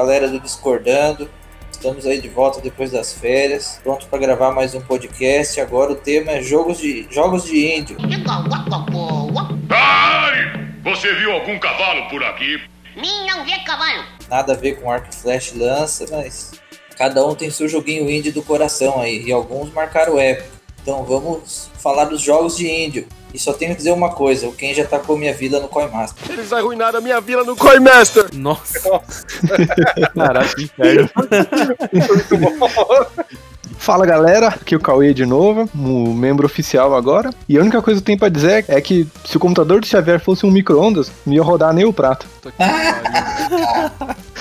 galera do Discordando. Estamos aí de volta depois das férias, pronto para gravar mais um podcast. Agora o tema é jogos de jogos de índio. Ai! Você viu algum cavalo por aqui? Mim não vê cavalo. Nada a ver com arco e flash lança, mas cada um tem seu joguinho indie do coração aí e alguns marcaram época. Então vamos falar dos jogos de índio. E só tenho que dizer uma coisa, o Ken já tacou minha vida no Coinmaster. Eles arruinaram a minha vila no Coinmaster. Nossa. Caraca, que inferno. Fala galera, aqui é o Cauê de novo, o membro oficial agora. E a única coisa que eu tenho pra dizer é que se o computador do Xavier fosse um micro-ondas, não ia rodar nem o prato.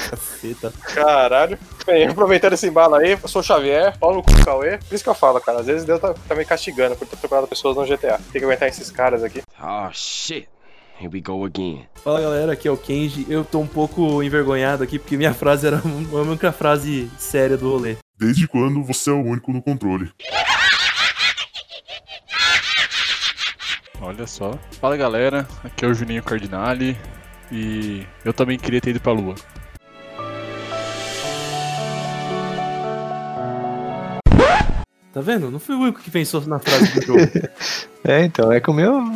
Caceta. Caralho. Bem, aproveitando esse embalo aí, eu sou o Xavier, Paulo no cu do Cauê. Por isso que eu falo, cara. Às vezes Deus tá, tá me castigando por ter procurado pessoas no GTA. Tem que aguentar esses caras aqui. Oh shit. Here we go again. Fala galera, aqui é o Kenji. Eu tô um pouco envergonhado aqui porque minha frase era a única frase séria do rolê. Desde quando você é o único no controle? Olha só. Fala galera, aqui é o Juninho Cardinale e eu também queria ter ido pra lua. Tá vendo? Não fui o único que pensou na frase do jogo. É, então, é que o meu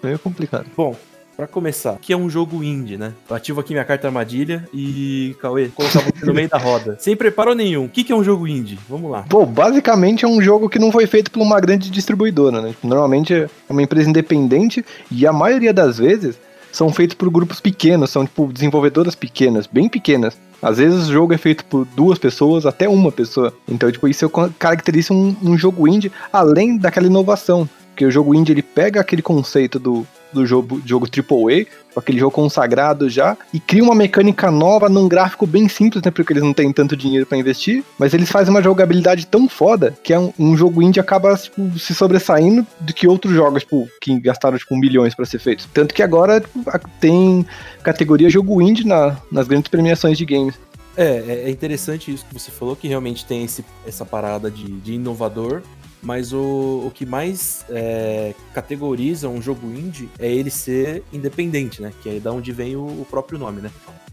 meio complicado. Bom, pra começar, que é um jogo indie, né? Eu ativo aqui minha carta armadilha e, Cauê, colocar você no meio da roda. Sem preparo nenhum. O que, que é um jogo indie? Vamos lá. Pô, basicamente é um jogo que não foi feito por uma grande distribuidora, né? Normalmente é uma empresa independente e a maioria das vezes são feitos por grupos pequenos, são tipo desenvolvedoras pequenas, bem pequenas. Às vezes o jogo é feito por duas pessoas, até uma pessoa. Então, tipo, isso caracteriza um, um jogo indie além daquela inovação. Porque o jogo indie ele pega aquele conceito do, do jogo, jogo AAA, aquele jogo consagrado já, e cria uma mecânica nova num gráfico bem simples, né? Porque eles não têm tanto dinheiro para investir, mas eles fazem uma jogabilidade tão foda que é um, um jogo indie acaba tipo, se sobressaindo do que outros jogos, tipo, que gastaram tipo, milhões para ser feitos. Tanto que agora tipo, tem categoria jogo indie na, nas grandes premiações de games. É, é interessante isso que você falou, que realmente tem esse, essa parada de, de inovador, mas o, o que mais é, categoriza um jogo indie é ele ser independente, né? Que é da onde vem o, o próprio nome, né?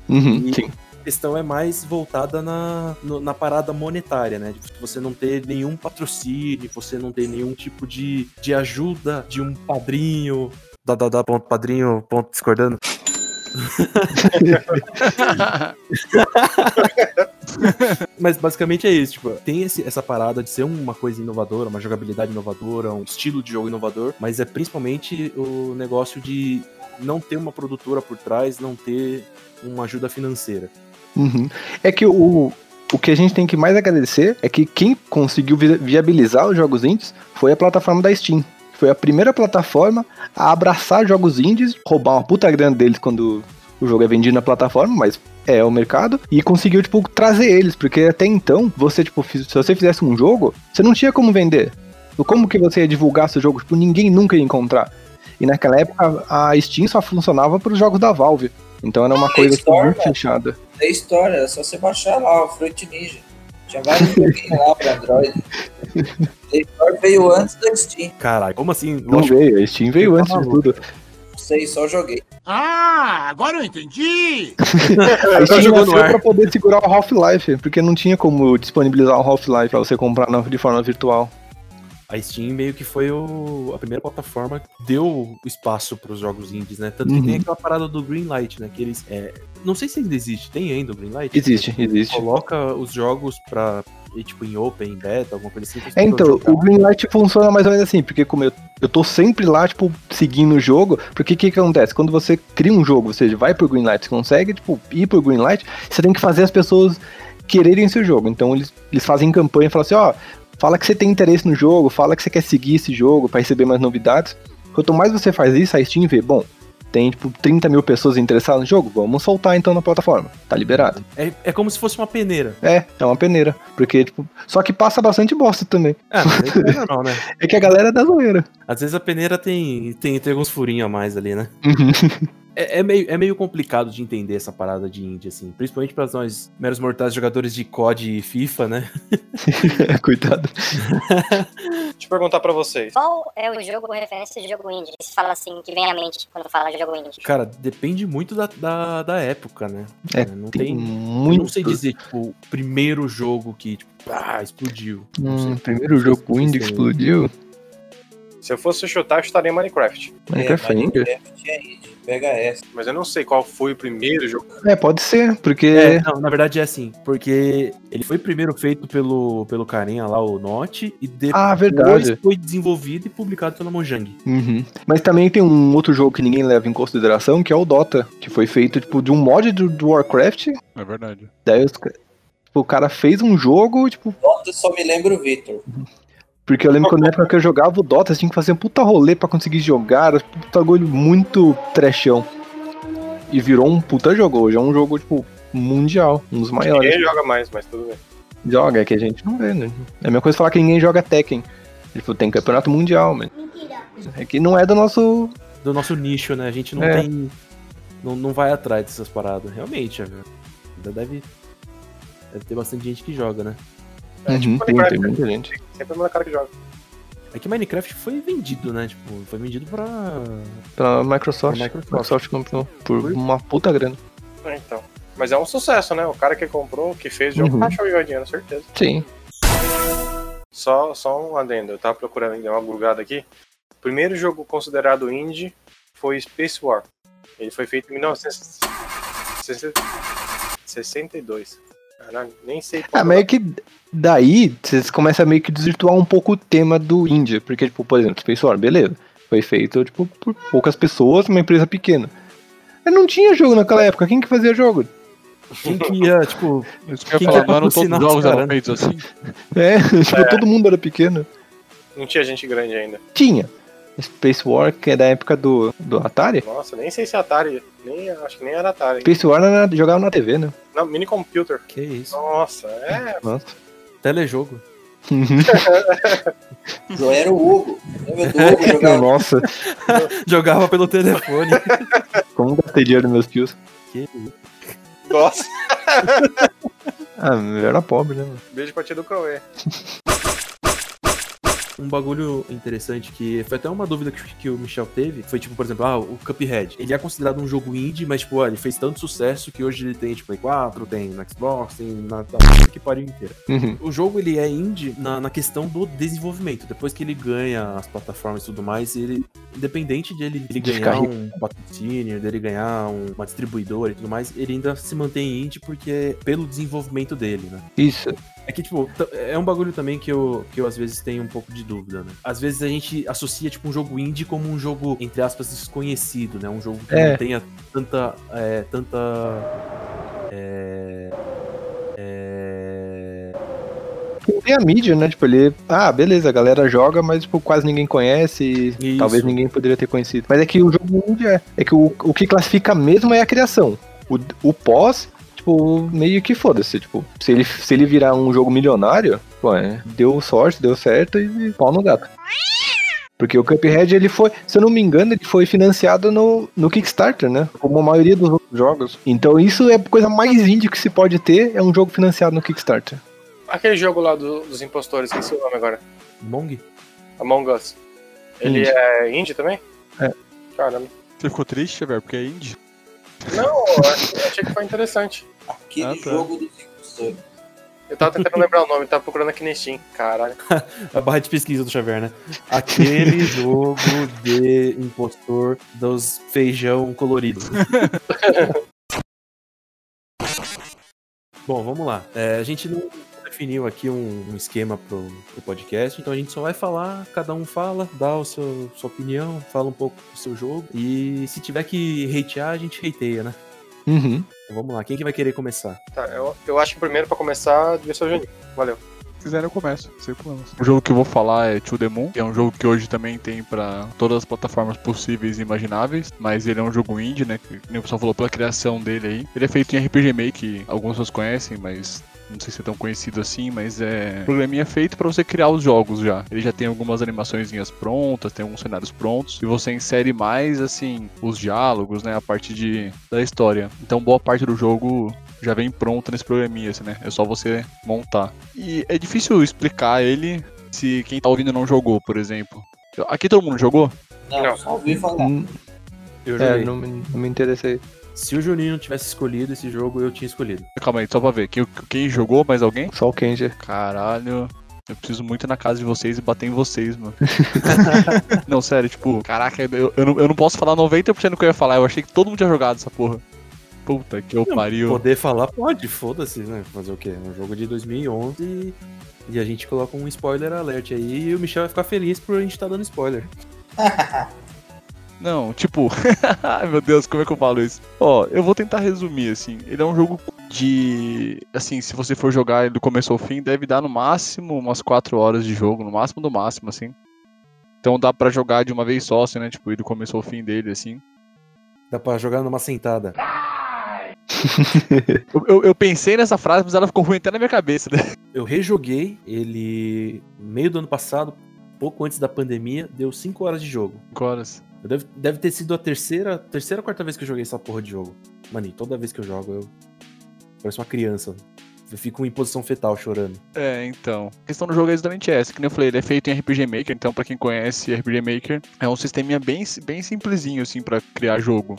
Uhum, E sim. a questão é mais voltada na, no- na parada monetária, né? De você não ter nenhum patrocínio, você não ter nenhum tipo de, de ajuda de um padrinho. Da, da, da, ponto padrinho, ponto discordando. Mas basicamente é isso, tipo, tem esse- essa parada de ser uma coisa inovadora, uma jogabilidade inovadora, um estilo de jogo inovador, mas é principalmente o negócio de não ter uma produtora por trás, não ter uma ajuda financeira. Uhum. É que o, o que a gente tem que mais agradecer é que quem conseguiu vi- viabilizar os jogos indies foi a plataforma da Steam. Foi a primeira plataforma a abraçar jogos indies, roubar uma puta grana deles quando o jogo é vendido na plataforma, mas é o mercado, e conseguiu, tipo, trazer eles, porque até então, você, tipo, se você fizesse um jogo, você não tinha como vender. Como que você ia divulgar seu jogo? Tipo, ninguém nunca ia encontrar. E naquela época, a Steam só funcionava para os jogos da Valve. Então era uma Ah, coisa tipo, Store, muito fechada. Tem história, é só você baixar lá, o Fruit Ninja. Tinha vários joguinhos lá pra Android. Store veio antes da Steam. Caralho, como assim? Não Lógico, veio, a Steam veio Tá antes de tudo. Não sei, só joguei. Ah, agora eu entendi. A Steam nasceu pra poder segurar o Half-Life, porque não tinha como disponibilizar o Half-Life pra você comprar de forma virtual. a Steam meio que foi o- a primeira plataforma que deu o espaço pros jogos indies, né? Tanto que Uhum. tem aquela parada do Greenlight, né? Que eles. é, não sei se ainda existe, tem ainda o Greenlight? Existe, existe. Coloca os jogos pra. ir, tipo, em open, em beta, alguma coisa assim. É, então, jogar. o Greenlight funciona mais ou menos assim, porque como eu, eu tô sempre lá, tipo, seguindo o jogo, porque o que, que acontece? Quando você cria um jogo, ou seja, vai pro Greenlight, você consegue, tipo, ir pro Greenlight, você tem que fazer as pessoas quererem seu jogo. Então eles, eles fazem campanha e falam assim, ó, fala que você tem interesse no jogo, fala que você quer seguir esse jogo pra receber mais novidades. Quanto mais você faz isso, a Steam vê, bom, tem, tipo, 30 mil pessoas interessadas no jogo, vamos soltar então na plataforma, tá liberado. É, é como se fosse uma peneira. É, é uma peneira, porque, tipo, só que passa bastante bosta também. Ah, mas aí é normal, né? É que a galera é da zoeira. Às vezes a peneira tem, tem, tem alguns furinhos a mais ali, né? É, é meio, é meio complicado de entender essa parada de indie, assim. Principalmente para nós, meros mortais jogadores de COD e FIFA, né? Coitado. Deixa eu perguntar pra vocês. Qual é o jogo referência de jogo indie? Se fala assim, que vem à mente quando fala de jogo indie. Cara, depende muito da, da, da época, né? É, não tem tem. muito. Não sei dizer, tipo, o primeiro jogo que, tipo, ah, explodiu. Não Hum, sei. primeiro jogo indie que explodiu. Se eu fosse chutar, eu chutaria Minecraft. Minecraft é indie? Minecraft é indie. Essa. Mas eu não sei qual foi o primeiro jogo. É, pode ser, porque. É, não, na verdade é assim, porque ele foi primeiro feito pelo, pelo carinha lá, o Note, e depois Ah, verdade. foi desenvolvido e publicado pela Mojang. Uhum. Mas também tem um outro jogo que ninguém leva em consideração, que é o Dota, que foi feito tipo de um mod do, do Warcraft. É verdade. Daí os tipo, o cara fez um jogo, tipo, Dota só me lembra o Victor. Porque eu lembro que na época que eu jogava o Dota, você tinha que fazer um puta rolê pra conseguir jogar, era um bagulho muito trechão. E virou um puta jogo, hoje é um jogo, tipo, mundial, um dos maiores. Ninguém joga mais, mas tudo bem. Joga, é que a gente não vê, né? É a mesma coisa falar que ninguém joga Tekken. Tipo, tem campeonato mundial, mas. É que não é do nosso. Do nosso nicho, né? A gente não É. tem. Não, não vai atrás dessas paradas. Realmente, é, ainda deve. Deve ter bastante gente que joga, né? Uhum, tem, Minecraft, tem muita gente. Sempre é o cara que joga. É que Minecraft foi vendido, né? Tipo, foi vendido pra. Pra Microsoft. Pra Microsoft. Microsoft comprou por uma puta grana. É, então. Mas é um sucesso, né? O cara que comprou, que fez o jogo, Uhum. achou o dinheiro, certeza. Sim. Só, só um adendo, eu tava procurando ainda uma grugada aqui. O primeiro jogo considerado indie foi Space War. Ele foi feito em 1962. Caralho, nem sei Ah, mas é que daí vocês começam a meio que desvirtuar um pouco o tema do Índia. Porque, tipo, por exemplo, Space War, beleza. Foi feito, tipo, por poucas pessoas, uma empresa pequena. Mas não tinha jogo naquela época. Quem que fazia jogo? Quem que ia, tipo. Isso que eu Quem ia quer falar, não eram todos os os jogos eram feitos assim? É, tipo, todo mundo era pequeno. Não tinha gente grande ainda. Tinha. Space War, que é da época do, do Atari. Nossa, nem sei se é Atari. Nem, acho que nem era Atari. Space War era, jogava na TV, né? Não, mini computer. Que isso? Nossa, é. Nossa. Telejogo. Eu era o Hugo. Hugo jogava? Nossa, Jogava pelo telefone. como gastei dinheiro nos meus tios. que isso? Nossa. Ah, eu era pobre, né? mano? Beijo pra tia do Cauê. Um bagulho interessante que foi até uma dúvida que, que o Michel teve, foi tipo, por exemplo, ah, o Cuphead. Ele é considerado um jogo indie, mas tipo, ah, ele fez tanto sucesso que hoje ele tem tipo Play 4, tem no Xbox, tem na, na que pariu inteira. Uhum. O jogo ele é indie na, na questão do desenvolvimento. Depois que ele ganha as plataformas e tudo mais, ele, independente de ele, ele De ganhar um patrocínio, dele ganhar um- uma distribuidora e tudo mais, ele ainda se mantém indie porque pelo desenvolvimento dele, né? Isso. É que, tipo, é um bagulho também que eu, que eu às vezes tenho um pouco de dúvida, né? Às vezes a gente associa, tipo, um jogo indie como um jogo, entre aspas, desconhecido, né? Um jogo que É. não tenha tanta. É, tanta. É. É. Tem a mídia, né? Tipo, ele. Ah, beleza, a galera joga, mas tipo, quase ninguém conhece e Isso. talvez ninguém poderia ter conhecido. Mas é que o jogo indie é. É que o, o que classifica mesmo é a criação. O, o pós, tipo, meio que foda-se. Tipo, se ele, se ele virar um jogo milionário, pô, é, deu sorte, deu certo e pau no gato. Porque o Cuphead, ele foi, se eu não me engano, ele foi financiado no, no Kickstarter, né? Como a maioria dos outros jogos. Então isso é a coisa mais indie que se pode ter, é um jogo financiado no Kickstarter. Aquele jogo lá do- dos impostores, esqueci o nome agora. Mong? Among Us. Ele Indie. é indie também? É. Caramba. Você ficou triste, velho, porque é indie? Não, eu achei, achei que foi interessante. Aquele Ah, tá. jogo dos impostores. Eu tava tentando lembrar o nome, tava procurando aqui na Steam. Caralho. A barra de pesquisa do Xavier, né? Aquele jogo de impostor dos feijão colorido. Bom, vamos lá. É, a gente não definiu aqui um, um esquema pro, pro podcast, então a gente só vai falar, cada um fala, dá o seu, sua opinião, fala um pouco do seu jogo. E se tiver que hatear, a gente hateia, né? Uhum. Então vamos lá, quem que vai querer começar? Tá, eu, eu acho que primeiro pra começar devia ser o Juninho. Valeu. Se quiserem eu começo, sem problemas. O jogo que eu vou falar é To The Moon, que é um jogo que hoje também tem pra todas as plataformas possíveis e imagináveis, mas ele é um jogo indie, né, que nem o pessoal falou pela criação dele aí. Ele é feito em RPG Maker, que algumas pessoas conhecem, mas não sei se é tão conhecido assim, mas é um programinha feito pra você criar os jogos já. Ele já tem algumas animaçõezinhas prontas, tem alguns cenários prontos, e você insere mais, assim, os diálogos, né, a parte de, da história. Então boa parte do jogo já vem pronta nesse programinha, assim, né? É só você montar. E é difícil explicar ele se quem tá ouvindo não jogou, por exemplo. Aqui todo mundo jogou? Não, Não. só ouvi falar. Hum, Eu é, não, me- não me interessei. Se o Juninho não tivesse escolhido esse jogo, eu tinha escolhido. Calma aí, só pra ver. Quem, quem jogou? Mais alguém? Só o Kenji. Caralho. Eu preciso muito ir na casa de vocês e bater em vocês, mano. não, sério, tipo, caraca, eu, eu, não, eu não posso falar 90% do que eu ia falar. Eu achei que todo mundo tinha jogado essa porra. Puta que eu pariu. Poder falar, pode, foda-se, né? Fazer o quê? Um jogo de 2011 e, e a gente coloca um spoiler alert aí e o Michel vai ficar feliz por a gente estar dando spoiler. Não, tipo, ai meu Deus, como é que eu falo isso? Ó, eu vou tentar resumir assim. Ele é um jogo de, assim, se você for jogar ele do começo ao fim, deve dar no máximo umas 4 horas de jogo, no máximo do máximo, assim. Então dá pra jogar de uma vez só, assim, né? Tipo, ir do começo ao fim dele, assim. Dá pra jogar numa sentada. Eu, eu, eu pensei nessa frase, mas ela ficou ruim até na minha cabeça, né? Eu rejoguei ele no meio do ano passado, pouco antes da pandemia, deu 5 horas de jogo. 5 horas. Deve, deve ter sido a terceira, terceira quarta vez que eu joguei essa porra de jogo. Mano, e toda vez que eu jogo, eu pareço uma criança. Eu fico em posição fetal chorando. É, então. A questão do jogo é exatamente essa. Que nem eu falei, ele é feito em RPG Maker. Então, pra quem conhece RPG Maker, é um sisteminha bem, bem simplesinho, assim, pra criar jogo.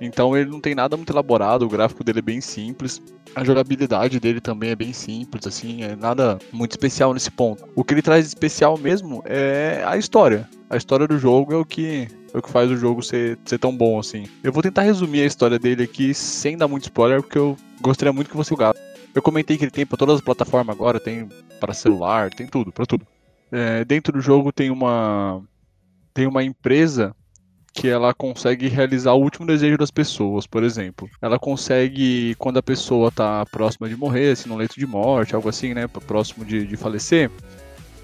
Então, ele não tem nada muito elaborado. O gráfico dele é bem simples. A jogabilidade dele também é bem simples, assim. É nada muito especial nesse ponto. O que ele traz de especial mesmo é a história. A história do jogo é o que é o que faz o jogo ser, ser tão bom assim. Eu vou tentar resumir a história dele aqui sem dar muito spoiler, porque eu gostaria muito que você jogasse. Eu comentei que ele tem para todas as plataformas agora, tem para celular, tem tudo, para tudo. É, dentro do jogo tem uma tem uma empresa que ela consegue realizar o último desejo das pessoas, por exemplo. Ela consegue, quando a pessoa tá próxima de morrer, assim, no leito de morte, algo assim, né, próximo de, de falecer,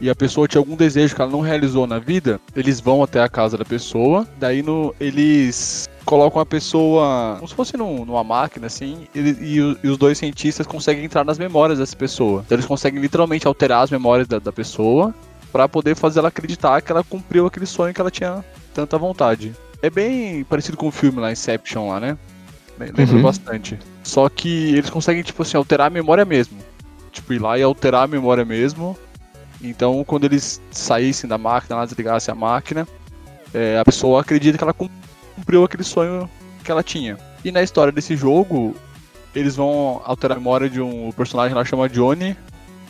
e a pessoa tinha algum desejo que ela não realizou na vida, eles vão até a casa da pessoa, daí no, eles colocam a pessoa como se fosse num- numa máquina, assim, e, e e os dois cientistas conseguem entrar nas memórias dessa pessoa. Então eles conseguem literalmente alterar as memórias da, da pessoa para poder fazer ela acreditar que ela cumpriu aquele sonho que ela tinha tanta vontade. É bem parecido com o filme lá, Inception lá, né? Lembra Uhum. bastante. Só que eles conseguem, tipo assim, alterar a memória mesmo. Tipo, ir lá e alterar a memória mesmo. Então, quando eles saíssem da máquina, lá desligassem a máquina, é, a pessoa acredita que ela cum- cumpriu aquele sonho que ela tinha. E na história desse jogo, eles vão alterar a memória de um personagem lá chama Johnny,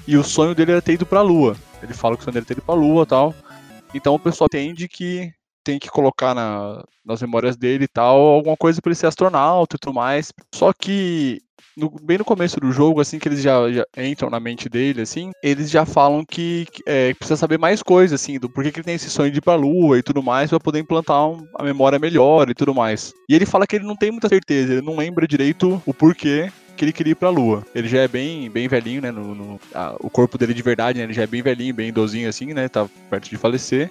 e o sonho dele era ter ido pra lua. Ele fala que o sonho dele é ter ido pra lua tal. Então o pessoal entende que tem que colocar na- nas memórias dele e tal alguma coisa pra ele ser astronauta e tudo mais. Só que no- bem no começo do jogo, assim, que eles já, já entram na mente dele, assim, eles já falam que é, precisa saber mais coisas, assim, do porquê que ele tem esse sonho de ir pra lua e tudo mais, pra poder implantar um- a memória melhor e tudo mais. E ele fala que ele não tem muita certeza, ele não lembra direito o porquê que ele queria ir pra lua. Ele já é bem, bem velhinho, né? No, no- a- o corpo dele de verdade, né? Ele já é bem velhinho, bem idosinho, assim, né? Tá perto de falecer.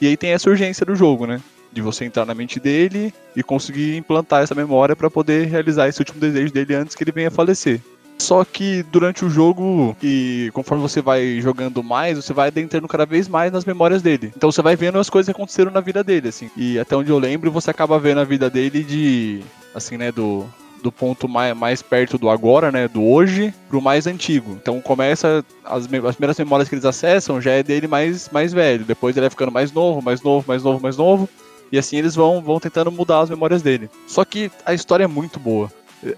E aí tem essa urgência do jogo, né? De você entrar na mente dele e conseguir implantar essa memória pra poder realizar esse último desejo dele antes que ele venha a falecer. Só que durante o jogo, e conforme você vai jogando mais, você vai adentrando cada vez mais nas memórias dele. Então você vai vendo as coisas que aconteceram na vida dele, assim. E até onde eu lembro, você acaba vendo a vida dele de. Assim, né? Do, do ponto mais, mais perto do agora, né? Do hoje, pro mais antigo. Então começa. As, as primeiras memórias que eles acessam já é dele mais, mais velho. Depois ele vai ficando mais novo, mais novo, mais novo, mais novo. E assim eles vão, vão tentando mudar as memórias dele. Só que a história é muito boa.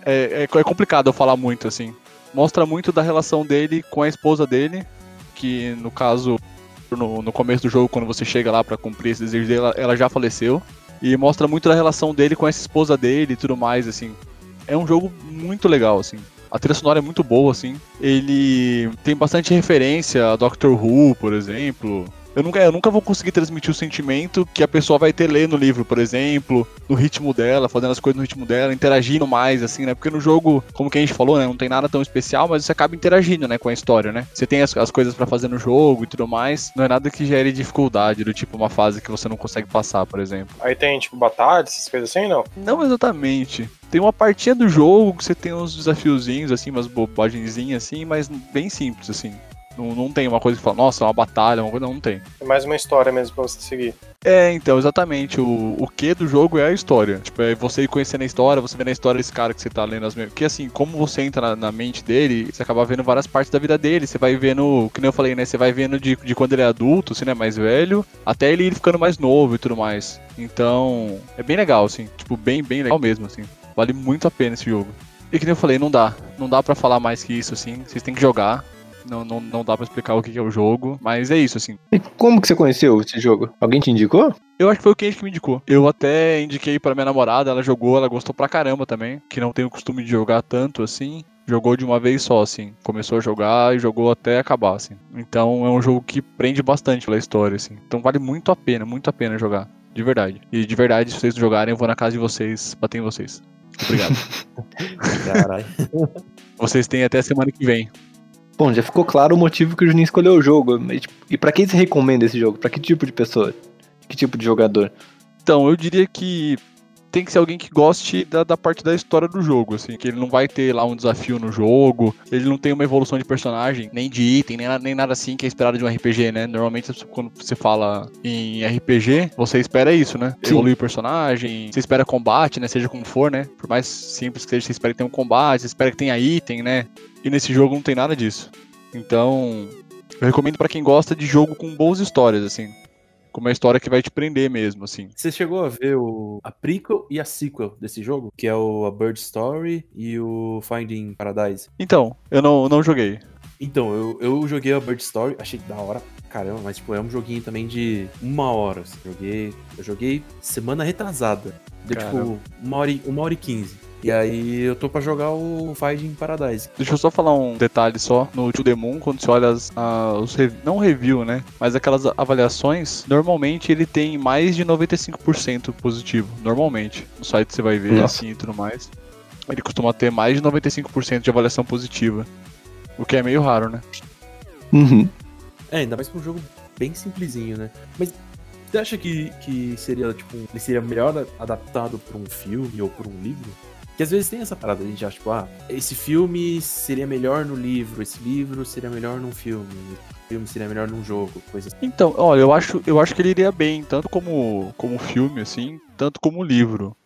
É, é, é complicado eu falar muito, assim. Mostra muito da relação dele com a esposa dele, que no caso, no, no começo do jogo, quando você chega lá pra cumprir esse desejo dele, ela, ela já faleceu. E mostra muito da relação dele com essa esposa dele e tudo mais, assim. É um jogo muito legal, assim. A trilha sonora é muito boa, assim. Ele tem bastante referência a Doctor Who, por exemplo. Eu nunca, eu nunca vou conseguir transmitir o sentimento que a pessoa vai ter lendo o livro, por exemplo, no ritmo dela, fazendo as coisas no ritmo dela, interagindo mais, assim, né? Porque no jogo, como que a gente falou, né? Não tem nada tão especial, mas você acaba interagindo, né? Com a história, né? Você tem as, as coisas pra fazer no jogo e tudo mais. Não é nada que gere dificuldade, do tipo uma fase que você não consegue passar, por exemplo. Aí tem, tipo, batalhas, essas coisas assim, não? Não exatamente. Tem uma partinha do jogo que você tem uns desafiozinhos, assim, umas bobagenzinhas, assim, mas bem simples, assim. Não, não tem uma coisa que fala, nossa, é uma batalha, uma coisa, não, não tem. É mais uma história mesmo pra você seguir. É, então, exatamente. O, o que do jogo é a história. Tipo, é você ir conhecendo a história, você vendo a história desse cara que você tá lendo as mesmas. Porque assim, como você entra na, na mente dele, você acaba vendo várias partes da vida dele. Você vai vendo, que nem eu falei, né? Você vai vendo de, de quando ele é adulto, assim, né? Mais velho, até ele ir ficando mais novo e tudo mais. Então, é bem legal, assim. Tipo, bem, bem legal mesmo, assim. Vale muito a pena esse jogo. E que nem eu falei, não dá. Não dá pra falar mais que isso, assim. Vocês têm que jogar. Não, não, não dá pra explicar o que é o jogo, mas é isso, assim. E como que você conheceu esse jogo? Alguém te indicou? Eu acho que foi o Kenji que me indicou. Eu até indiquei pra minha namorada, ela jogou, ela gostou pra caramba também, que não tem o costume de jogar tanto assim. Jogou de uma vez só, assim. Começou a jogar e jogou até acabar, assim. Então é um jogo que prende bastante pela história, assim. Então vale muito a pena, muito a pena jogar. De verdade. E de verdade, se vocês jogarem, eu vou na casa de vocês, bater em vocês. Obrigado. Caralho. vocês têm até semana que vem. Bom, já ficou claro o motivo que o Juninho escolheu o jogo. Mas, tipo, E pra quem você recomenda esse jogo? Pra que tipo de pessoa? Que tipo de jogador? Então, eu diria que tem que ser alguém que goste da, da parte da história do jogo, assim, que ele não vai ter lá um desafio no jogo, ele não tem uma evolução de personagem, nem de item, nem, nem nada assim que é esperado de um RPG, né? Normalmente quando você fala em RPG, você espera isso, né? Sim. Evoluir o personagem, você espera combate, né? Seja como for, né? Por mais simples que seja, você espera que tenha um combate, você espera que tenha item, né? E nesse jogo não tem nada disso. Então, eu recomendo pra quem gosta de jogo com boas histórias, assim. Com uma história que vai te prender mesmo, assim. Você chegou a ver o, a prequel e a sequel desse jogo? Que é o A Bird Story e o Finding Paradise. Então, eu não, não joguei. Então, eu, eu joguei a Bird Story, achei da hora, caramba, mas tipo, é um joguinho também de uma hora. assim. Joguei, eu joguei semana retrasada. Deu Caramba. tipo uma hora, e, uma hora e quinze. E aí eu tô pra jogar o Finding Paradise. Deixa eu só falar um detalhe só. No To The Moon, quando você olha as, a- os rev- não review, né? Mas aquelas avaliações, normalmente ele tem mais de 95% positivo. Normalmente. No site você vai ver Nossa. assim e tudo mais. Ele costuma ter mais de 95% de avaliação positiva. O que é meio raro, né? Uhum. É, ainda mais pra um jogo bem simplesinho, né? Mas você acha que, que seria, tipo, ele seria melhor adaptado pra um filme ou pra um livro? Que às vezes tem essa parada, a gente acha, tipo, ah, esse filme seria melhor no livro, esse livro seria melhor num filme, esse filme seria melhor num jogo, coisa assim. Então, olha, eu acho, eu acho que ele iria bem, tanto como, como filme, assim, tanto como livro.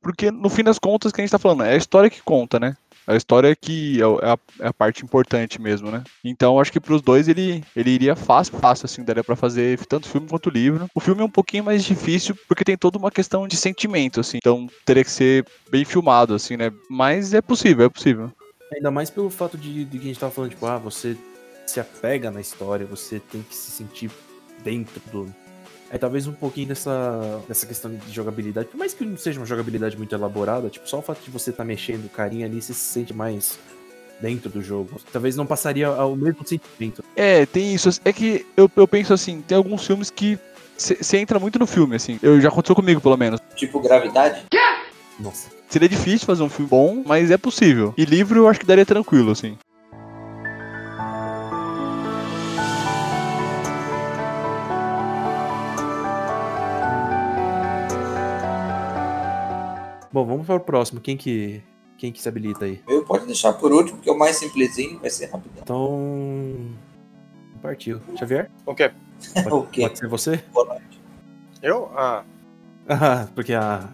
Porque, no fim das contas, que a gente tá falando é a história que conta, né? A história que é é a, é a parte importante mesmo, né? Então, acho que pros dois ele, ele iria fácil, fácil, assim, daria pra fazer tanto filme quanto livro. O filme é um pouquinho mais difícil, porque tem toda uma questão de sentimento, assim. Então, teria que ser bem filmado, assim, né? Mas é possível, é possível. Ainda mais pelo fato de, de que a gente tava falando, tipo, ah, você se apega na história, você tem que se sentir dentro do. Aí talvez um pouquinho dessa, dessa questão de jogabilidade, por mais que não seja uma jogabilidade muito elaborada, tipo, só o fato de você estar mexendo o carinha ali, você se sente mais dentro do jogo. Talvez não passaria ao mesmo sentimento. É, tem isso. É que eu, eu penso assim, tem alguns filmes que você entra muito no filme, assim. Eu, já aconteceu comigo, pelo menos. Tipo gravidade? Nossa. Seria difícil fazer um filme bom, mas é possível. E livro eu acho que daria tranquilo, assim. Bom, vamos para o próximo. Quem que, quem que se habilita aí? Eu pode deixar por último, que é o mais simplesinho, vai ser rapidão. Então. Partiu. Xavier? O quê? Pode, O quê? pode ser você? Boa noite. Eu? Ah, Ah, porque a.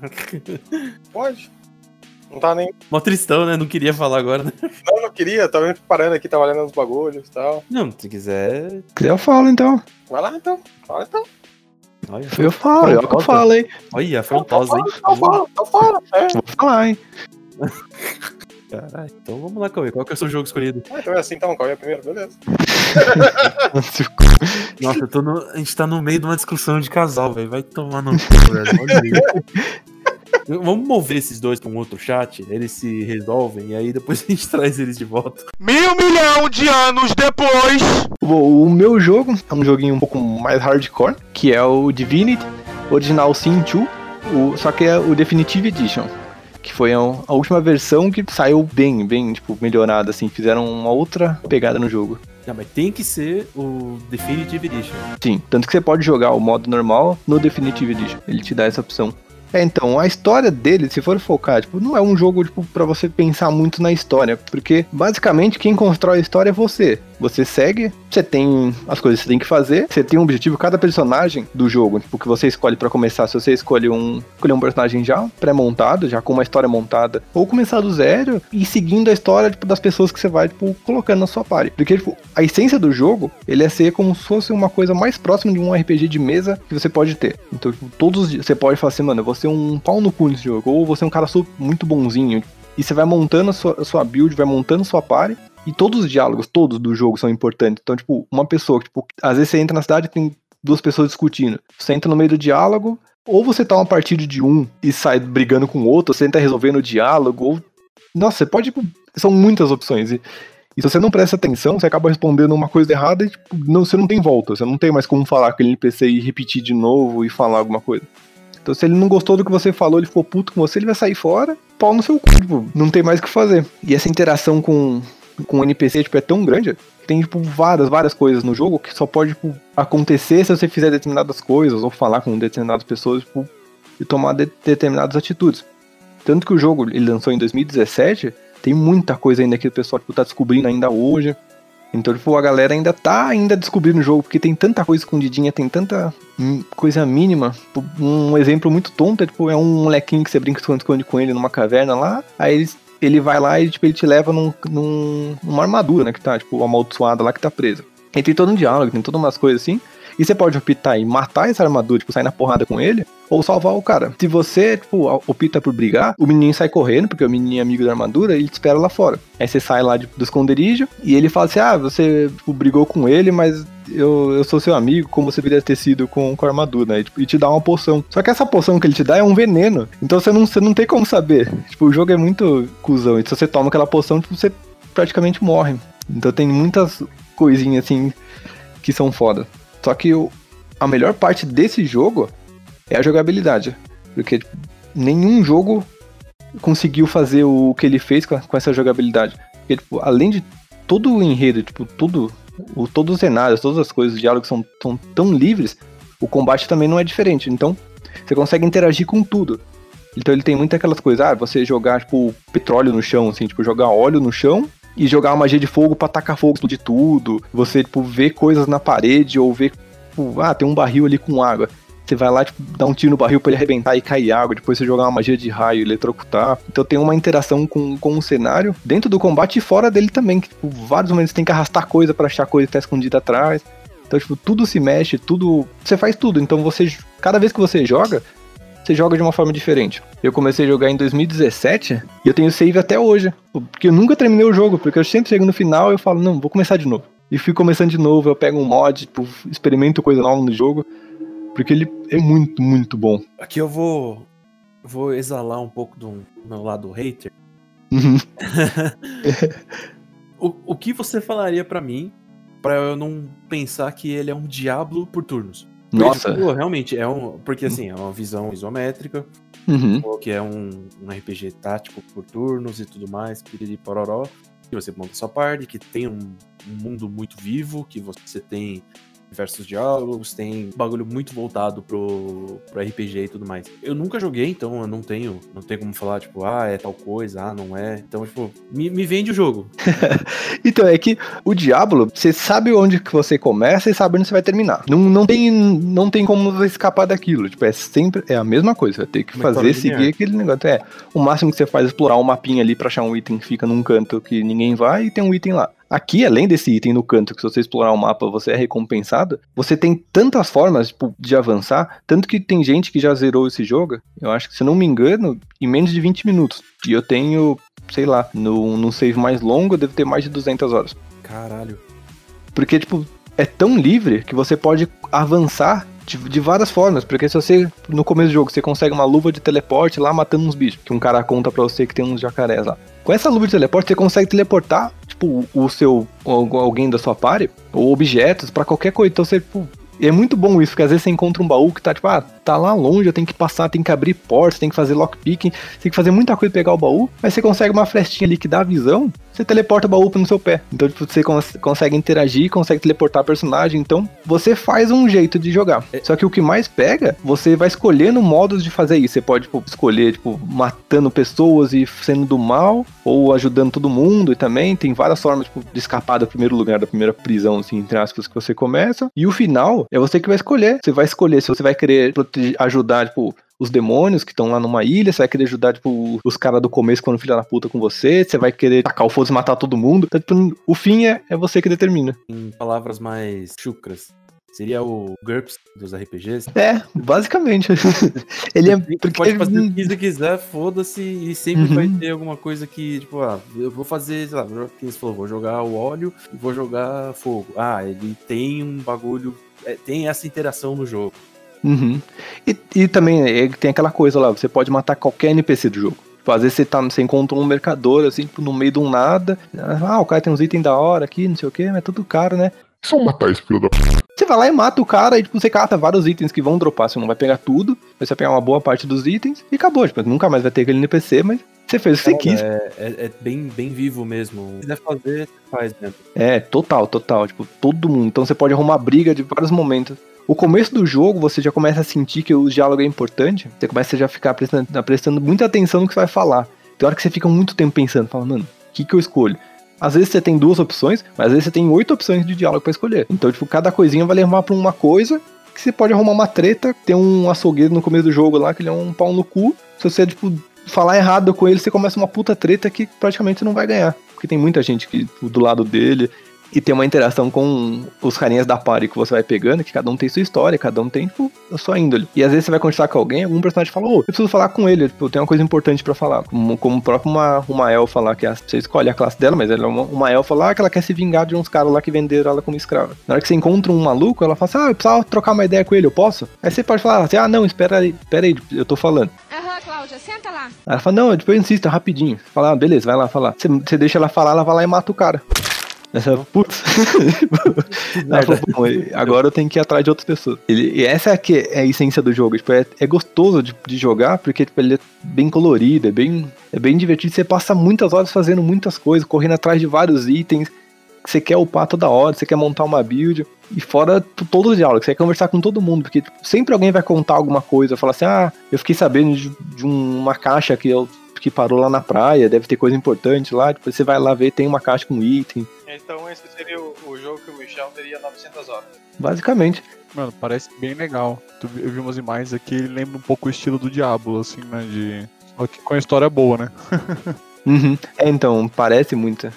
pode. Não tá nem. Mó tristão, né? Não queria falar agora, né? Não, não queria, tava me preparando aqui, tava lendo uns bagulhos e tal. Não, se quiser. Se quiser eu falo então. Vai lá então, fala então. Olha, Eu falo, é o que eu falo, hein? olha afrontosa, hein? Então fala, então fala. É. Vou falar, hein? Caralho. Então vamos lá, Cauê. Qual que é o seu jogo escolhido? Ah, então é assim então, qual é primeiro? Beleza. Nossa, eu tô no... a gente tá no meio de uma discussão de casal, velho. Vai tomar no cu, velho. Vamos mover esses dois pra um outro chat, eles se resolvem e aí depois a gente traz eles de volta. Mil milhão de anos depois. Bom, o meu jogo é um joguinho um pouco mais hardcore, que é o Divinity Original Sin 2, o, só que é o Definitive Edition. Que foi a, a última versão que saiu bem, bem, tipo, melhorada, assim. Fizeram uma outra pegada no jogo. Não, mas tem que ser o Definitive Edition. Sim, tanto que você pode jogar o modo normal no Definitive Edition. Ele te dá essa opção. É, então, a história dele, se for focar, tipo, não é um jogo, tipo, pra você pensar muito na história, porque basicamente quem constrói a história é você. você segue, você tem as coisas que você tem que fazer, você tem um objetivo, cada personagem do jogo, tipo, que você escolhe pra começar, se você escolhe um, escolher um personagem já pré-montado, já com uma história montada, ou começar do zero e seguindo a história, tipo, das pessoas que você vai, tipo, colocando na sua party. Porque, tipo, a essência do jogo, ele é ser como se fosse uma coisa mais próxima de um RPG de mesa que você pode ter. Então, tipo, todos os dias, você pode falar assim, mano, eu vou ser um pau no cu nesse jogo, ou você é um cara muito bonzinho, e você vai montando a sua, a sua build, vai montando a sua party, e todos os diálogos, todos do jogo são importantes. Então, tipo, uma pessoa, tipo, às vezes você entra na cidade e tem duas pessoas discutindo. Você entra no meio do diálogo, ou você tá uma partida de um e sai brigando com o outro, você entra resolvendo o diálogo, ou. Nossa, você pode, tipo, são muitas opções. E, e se você não presta atenção, você acaba respondendo uma coisa errada e, tipo, não, você não tem volta. Você não tem mais como falar com aquele NPC e repetir de novo e falar alguma coisa. Então, se ele não gostou do que você falou, ele ficou puto com você, ele vai sair fora, pau no seu cu, tipo, não tem mais o que fazer. E essa interação com, com o NPC, tipo, é tão grande, tem, tipo, várias, várias coisas no jogo que só pode, tipo, acontecer se você fizer determinadas coisas, ou falar com determinadas pessoas, tipo, e tomar de- determinadas atitudes. Tanto que o jogo, ele lançou em 2017, tem muita coisa ainda que o pessoal, tipo, tá descobrindo ainda hoje. Então, tipo, a galera ainda tá ainda descobrindo o jogo, porque tem tanta coisa escondidinha, tem tanta hum, coisa mínima. Tipo, Um exemplo muito tonto é, tipo, é um molequinho que você brinca esconde-esconde com ele numa caverna lá, aí ele, ele vai lá e, tipo, ele te leva num, num- numa armadura, né, que tá, tipo, amaldiçoada lá que tá presa. E tem todo um diálogo, tem todas umas coisas assim. E você pode optar em matar essa armadura, tipo, sair na porrada com ele, ou salvar o cara. Se você, tipo, opta por brigar, o menininho sai correndo, porque o menininho é amigo da armadura, e ele te espera lá fora. Aí você sai lá de- do esconderijo, e ele fala assim, ah, você, tipo, brigou com ele, mas eu, eu sou seu amigo, como você deveria ter sido com, com a armadura, né? E, tipo, e te dá uma poção. Só que essa poção que ele te dá é um veneno, então você não, você não tem como saber. Tipo, o jogo é muito cuzão, e se você toma aquela poção, tipo, você praticamente morre. Então tem muitas coisinhas, assim, que são foda. Só que o, a melhor parte desse jogo é a jogabilidade. Porque nenhum jogo conseguiu fazer o que ele fez com, com essa jogabilidade. Porque, tipo, além de todo o enredo, tipo, tudo, o, todos os cenários, todas as coisas, os diálogos são, são tão livres, o combate também não é diferente. Então, você consegue interagir com tudo. Então ele tem muitas aquelas coisas, ah, você jogar, tipo, petróleo no chão, assim, tipo, jogar óleo no chão e jogar uma magia de fogo pra tacar fogo, explodir tudo. Você, tipo, ver coisas na parede ou ver, tipo, ah, tem um barril ali com água. Você vai lá, tipo, dar um tiro no barril pra ele arrebentar e cair água. Depois você jogar uma magia de raio, eletrocutar. Então tem uma interação com, com o cenário dentro do combate e fora dele também. Que, tipo, vários momentos você tem que arrastar coisa pra achar coisa que tá escondida atrás. Então, tipo, tudo se mexe, tudo. Você faz tudo. Então você. Cada vez que você joga, você joga de uma forma diferente. Eu comecei a jogar em 2017 e eu tenho save até hoje. Porque eu nunca terminei o jogo, porque eu sempre chego no final e eu falo, não, vou começar de novo. E fui começando de novo, eu pego um mod, tipo, experimento coisa nova no jogo. Porque ele é muito, muito bom. Aqui eu vou. Vou exalar um pouco do meu lado hater. Uhum. o, o que você falaria pra mim pra eu não pensar que ele é um Diablo por turnos? Porque, Nossa. realmente, é um. Porque assim, é uma visão isométrica, Uhum. que é um, um RPG tático por turnos e tudo mais, piriri pororó. Que você monta sua parte, que tem um, um mundo muito vivo, que você tem diversos diálogos, tem bagulho muito voltado pro, pro RPG e tudo mais. Eu nunca joguei, então eu não tenho, não tenho como falar, tipo, ah, é tal coisa, ah, não é. Então, tipo, me, me vende o jogo. Então, é que o Diablo, você sabe onde que você começa e sabe onde você vai terminar. Não, não, tem, não tem como escapar daquilo. Tipo, é sempre é a mesma coisa. Você vai ter que Uma fazer, seguir linear. aquele negócio. É, o máximo que você faz é explorar um mapinha ali pra achar um item que fica num canto que ninguém vai e tem um item lá. Aqui, além desse item no canto, que se você explorar o mapa você é recompensado, você tem tantas formas tipo, de avançar, tanto que tem gente que já zerou esse jogo, eu acho que, se não me engano, em menos de 20 minutos. E eu tenho, sei lá, no, no save mais longo eu devo ter mais de 200 horas. Caralho. Porque, tipo, é tão livre que você pode avançar de, de várias formas. Porque se você, no começo do jogo, você consegue uma luva de teleporte lá matando uns bichos, que um cara conta pra você que tem uns jacarés lá. Com essa luva de teleporte, você consegue teleportar, tipo, o seu, alguém da sua party, ou objetos, pra qualquer coisa. Então você, tipo, E é muito bom isso, porque às vezes você encontra um baú que tá tipo, ah, tá lá longe, eu tenho que passar, tem que abrir portas, tem que fazer lockpicking, tem que fazer muita coisa pra pegar o baú, mas você consegue uma flechinha ali que dá a visão, você teleporta o baú no seu pé. Então, tipo, você cons consegue interagir, consegue teleportar personagem, então você faz um jeito de jogar. Só que o que mais pega, você vai escolhendo modos de fazer isso. Você pode, tipo, escolher, tipo, matando pessoas e sendo do mal, ou ajudando todo mundo, e também tem várias formas, tipo, de escapar do primeiro lugar, da primeira prisão, assim, entre aspas, que você começa. E o final é você que vai escolher. Você vai escolher se você vai querer ajudar, tipo, os demônios que estão lá numa ilha, você vai querer ajudar, tipo, os caras do começo quando filha da puta com você, você vai querer tacar o foda e matar todo mundo. Então, tipo, o fim é, é você que determina. Em palavras mais chucras, seria o GURPS dos RPGs. É, basicamente. Ele é. Porque, pode fazer o que você quiser, foda-se, e sempre Uhum. vai ter alguma coisa que, tipo, ah, eu vou fazer, sei lá, você falou, vou jogar o óleo e vou jogar fogo. Ah, ele tem um bagulho, tem essa interação no jogo. Uhum. E, e também é, tem aquela coisa lá, você pode matar qualquer NPC do jogo. Tipo, às vezes você, tá, você encontra um mercador, assim, tipo, no meio de um nada. Ah, o cara tem uns itens da hora aqui, não sei o que, mas é tudo caro, né? Só matar esse filho da p. Você vai lá e mata o cara e tipo, você cata vários itens que vão dropar. Você não vai pegar tudo, mas você vai pegar uma boa parte dos itens e acabou. Tipo, nunca mais vai ter aquele NPC, mas você fez o que você quis. É, é- é bem, bem vivo mesmo. Se quiser fazer, você faz mesmo. É, total, total. Tipo, todo mundo. Então você pode arrumar briga de vários momentos. O começo do jogo, você já começa a sentir que o diálogo é importante. Você começa a já ficar prestando, prestando muita atenção no que você vai falar. Tem hora que você fica muito tempo pensando, fala, mano, o que, que eu escolho? Às vezes você tem duas opções, mas às vezes você tem oito opções de diálogo pra escolher. Então, tipo, cada coisinha vai levar pra uma coisa que você pode arrumar uma treta. Tem um açougueiro no começo do jogo lá, que ele é um pau no cu. Se você, tipo, falar errado com ele, você começa uma puta treta que praticamente não vai ganhar. Porque tem muita gente que, do lado dele. E tem uma interação com os carinhas da party que você vai pegando, que cada um tem sua história, cada um tem, tipo, a sua índole. E às vezes você vai conversar com alguém, algum personagem fala, ô, eu preciso falar com ele, tipo, eu tenho uma coisa importante pra falar. Como, como o próprio uma, uma elfa lá, que você escolhe a classe dela, mas ela é uma, uma elfa lá que ela quer se vingar de uns caras lá que venderam ela como escrava. Na hora que você encontra um maluco, ela fala assim, ah, eu precisava trocar uma ideia com ele, eu posso? Aí você pode falar assim, ah, não, espera aí, espera aí, eu tô falando. Cláudia, senta lá. Ela fala, não, depois eu insisto, é rapidinho. Fala, ah, beleza, vai lá falar. Você, deixa ela falar, ela vai lá e mata o cara. Fala, putz. Ela falou, "Bom, agora eu tenho que ir atrás de outras pessoas. Ele, e essa é, que é a essência do jogo. Tipo, é, é gostoso de, de jogar, porque tipo, ele é bem colorido, é bem, é bem divertido. Você passa muitas horas fazendo muitas coisas, correndo atrás de vários itens que você quer upar toda hora, você quer montar uma build. E fora todo o diálogo, você quer conversar com todo mundo, porque sempre alguém vai contar alguma coisa, falar assim, ah, eu fiquei sabendo de, de um- uma caixa que, eu, que parou lá na praia, deve ter coisa importante lá, depois você vai lá ver, tem uma caixa com item, Então esse seria o, o jogo que o Michel teria 900 horas. basicamente. Mano, parece bem legal. Eu vi umas imagens aqui, ele lembra um pouco o estilo do Diablo, assim, né? De. Só que com a história boa, né? Uhum. É, então, parece muito.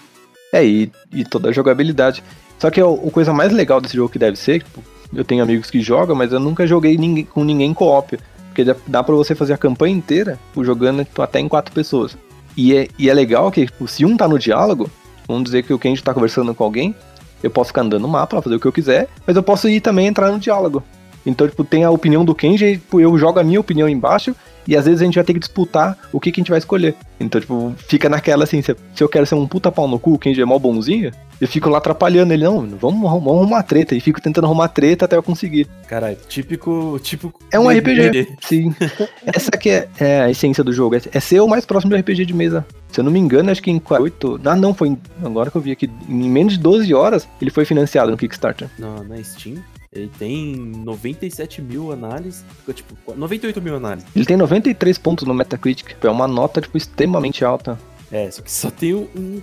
É, e, e toda a jogabilidade. Só que a, a coisa mais legal desse jogo que deve ser, tipo, eu tenho amigos que jogam, mas eu nunca joguei ninguém- com ninguém co-op. Porque dá, dá pra você fazer a campanha inteira tipo, jogando tipo, até em quatro pessoas. E é, e é legal que, tipo, se um tá no diálogo, vamos dizer que o Kenji tá conversando com alguém, eu posso ficar andando no mapa fazer o que eu quiser, mas eu posso ir também entrar no diálogo. Então, tipo, tem a opinião do Kenji, tipo, eu jogo a minha opinião embaixo, e às vezes a gente vai ter que disputar o que, que a gente vai escolher. Então, tipo, fica naquela assim, se, eu quero ser um puta pau no cu, Kenji é mó bonzinho, eu fico lá atrapalhando ele, não, vamos, vamos arrumar treta, e fico tentando arrumar treta até eu conseguir. Caralho, típico, típico. É um RPG, sim. Essa que é, é a essência do jogo, é, é ser o mais próximo de RPG de mesa. Se eu não me engano, acho que em 8. Ah, não, foi. em- Agora que eu vi aqui, em menos de 12 horas, ele foi financiado no Kickstarter. Na Steam, ele tem 97 mil análises, tipo, 98 mil análises. Ele tem 93 pontos no Metacritic, é uma nota, tipo, extremamente alta. É, só que só tem um-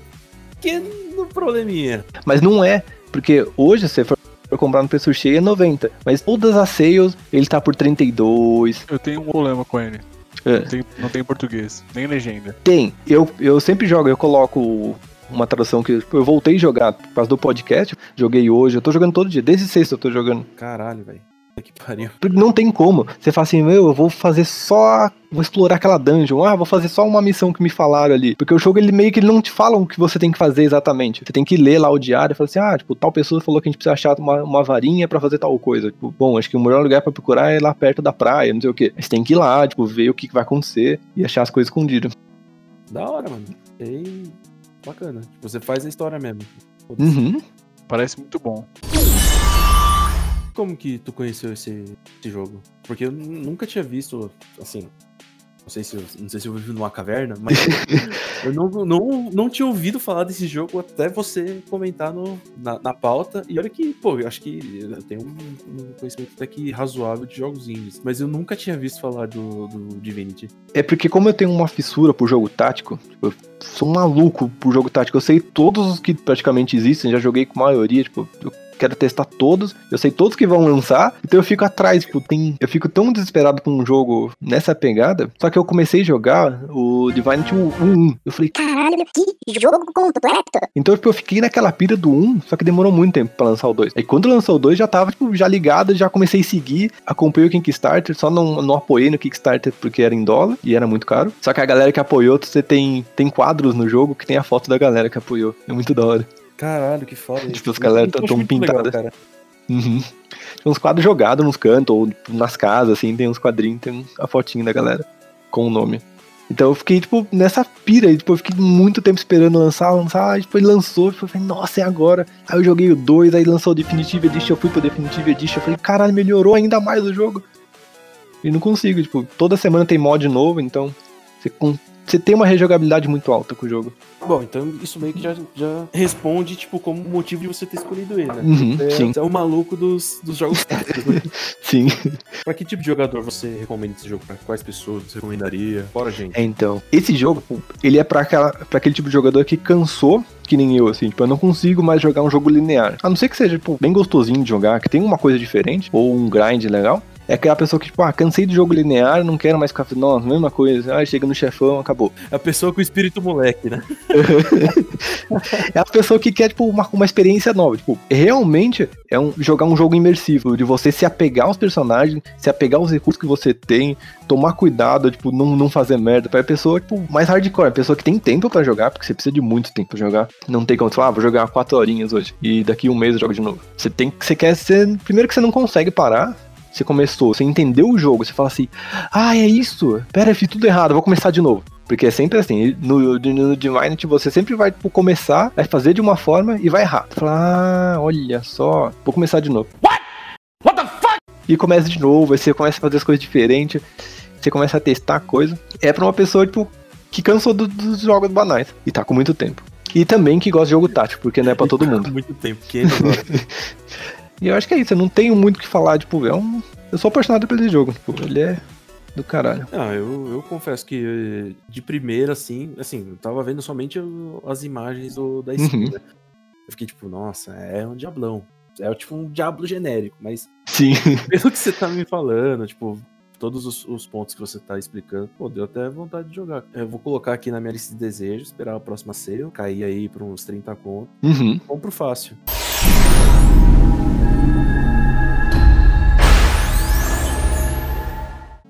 pequeno probleminha. Mas não é, porque hoje, se você for for comprar no preço cheio, é 90. Mas todas as sales, ele tá por 32. Eu tenho um problema com ele. É. Não, tem, não tem português, nem legenda. Tem. Eu, eu sempre jogo, eu coloco uma tradução que eu voltei a jogar por causa do podcast. Joguei hoje, eu tô jogando todo dia. Desde sexta eu tô jogando. Caralho, velho. Que pariu. Porque não tem como. Você fala assim, meu, eu vou fazer só. Vou explorar aquela dungeon. Ah, vou fazer só uma missão que me falaram ali. Porque o jogo, ele meio que não te fala o que você tem que fazer exatamente. Você tem que ler lá o diário e falar assim, ah, tipo, tal pessoa falou que a gente precisa achar uma, uma varinha pra fazer tal coisa. Tipo, bom, acho que o melhor lugar pra procurar é lá perto da praia, não sei o quê. Mas tem que ir lá, tipo, ver o que que vai acontecer e achar as coisas escondidas. Da hora, mano. E bacana. Tipo, você faz a história mesmo. Uhum. Parece muito bom. Como que tu conheceu esse, esse jogo? Porque eu nunca tinha visto, assim. Não sei se eu, não sei se eu vivo numa caverna, mas eu não, não, não tinha ouvido falar desse jogo até você comentar no, na, na pauta. E olha que, pô, eu acho que eu tenho um, um conhecimento até que razoável de jogos indies. Mas eu nunca tinha visto falar do, do Divinity. É porque como eu tenho uma fissura por jogo tático, tipo, eu sou um maluco por jogo tático. Eu sei todos os que praticamente existem, já joguei com a maioria, tipo, eu quero testar todos, eu sei todos que vão lançar, então eu fico atrás, tipo, tem, eu fico tão desesperado por um jogo nessa pegada, só que eu comecei a jogar o Divinity 1, eu falei, Caralho, que jogo completo. então tipo, eu fiquei naquela pira do 1, só que demorou muito tempo pra lançar o 2. Aí quando lançou o 2 já tava, tipo, já ligado, já comecei a seguir, acompanhei o Kickstarter, só não, não apoiei no Kickstarter porque era em dólar e era muito caro. Só que a galera que apoiou, você tem, tem quadros no jogo que tem a foto da galera que apoiou. É muito da hora. Caralho, que foda. Tipo, os galera tão- acho tão legal, pintadas. cara. Uhum. Tem uns quadros jogados nos cantos ou nas casas, assim, tem uns quadrinhos, tem a fotinha da galera com o nome. Então eu fiquei, tipo, nessa pira aí, tipo, eu fiquei muito tempo esperando lançar, lançar, aí depois lançou, tipo, eu falei, nossa, é agora. Aí eu joguei o 2, aí lançou o Definitive Edition, eu fui pro Definitive Edition, eu falei, caralho, melhorou ainda mais o jogo. E não consigo, tipo, toda semana tem mod novo, então você, com- você tem uma rejogabilidade muito alta com o jogo. Bom, então isso meio que já, já responde, tipo, como motivo de você ter escolhido ele, né? Uhum, é, sim. você é o maluco dos, dos jogos táticos, né? Sim. pra que tipo de jogador você recomenda esse jogo? Pra quais pessoas você recomendaria? Fora, gente. É, então, esse jogo, ele é pra, aquela, pra aquele tipo de jogador que cansou, que nem eu, assim, tipo, eu não consigo mais jogar um jogo linear. A não ser que seja, tipo, bem gostosinho de jogar, que tem uma coisa diferente, ou um grind legal. É aquela pessoa que, tipo, ah, cansei do jogo linear, não quero mais ficar, nossa, mesma coisa, ah, chega no chefão, acabou. A pessoa com o espírito moleque, né? É a pessoa que quer, tipo, uma, uma experiência nova. Tipo, realmente é um, jogar um jogo imersivo, de você se apegar aos personagens, se apegar aos recursos que você tem, tomar cuidado, tipo, não, não fazer merda. Pra pessoa, tipo, mais hardcore, a pessoa que tem tempo pra jogar, porque você precisa de muito tempo pra jogar. Não tem como, falar, ah, vou jogar quatro horinhas hoje, e daqui um mês eu jogo de novo. Você tem você quer ser. Primeiro que você não consegue parar. Você começou, você entendeu o jogo, você fala assim, ah, é isso? Pera, eu fiz tudo errado, vou começar de novo. Porque é sempre assim, no, no Divinity você sempre vai tipo, começar, vai fazer de uma forma e vai errar. Você fala, ah, olha só, vou começar de novo. What? What the fuck? E começa de novo, aí você começa a fazer as coisas diferentes, você começa a testar coisa. É pra uma pessoa, tipo, que cansou do- dos jogos banais e tá com muito tempo. E também que gosta de jogo tático, porque não é pra todo mundo. Muito tempo, que agora. E eu acho que é isso, eu não tenho muito o que falar, tipo, é um. Eu sou apaixonado esse jogo, tipo, ele é do caralho. Ah, eu, eu confesso que eh, de primeira, assim, assim, eu tava vendo somente as imagens do, da skin, Uhum. né? Eu fiquei tipo, nossa, é um diablão. É tipo um diablo genérico, mas Sim. pelo que você tá me falando, tipo, todos os, os pontos que você tá explicando, pô, deu até vontade de jogar. Eu vou colocar aqui na minha lista de desejos, esperar a próxima sale, cair aí pra uns 30 conto. Uhum. Compro fácil.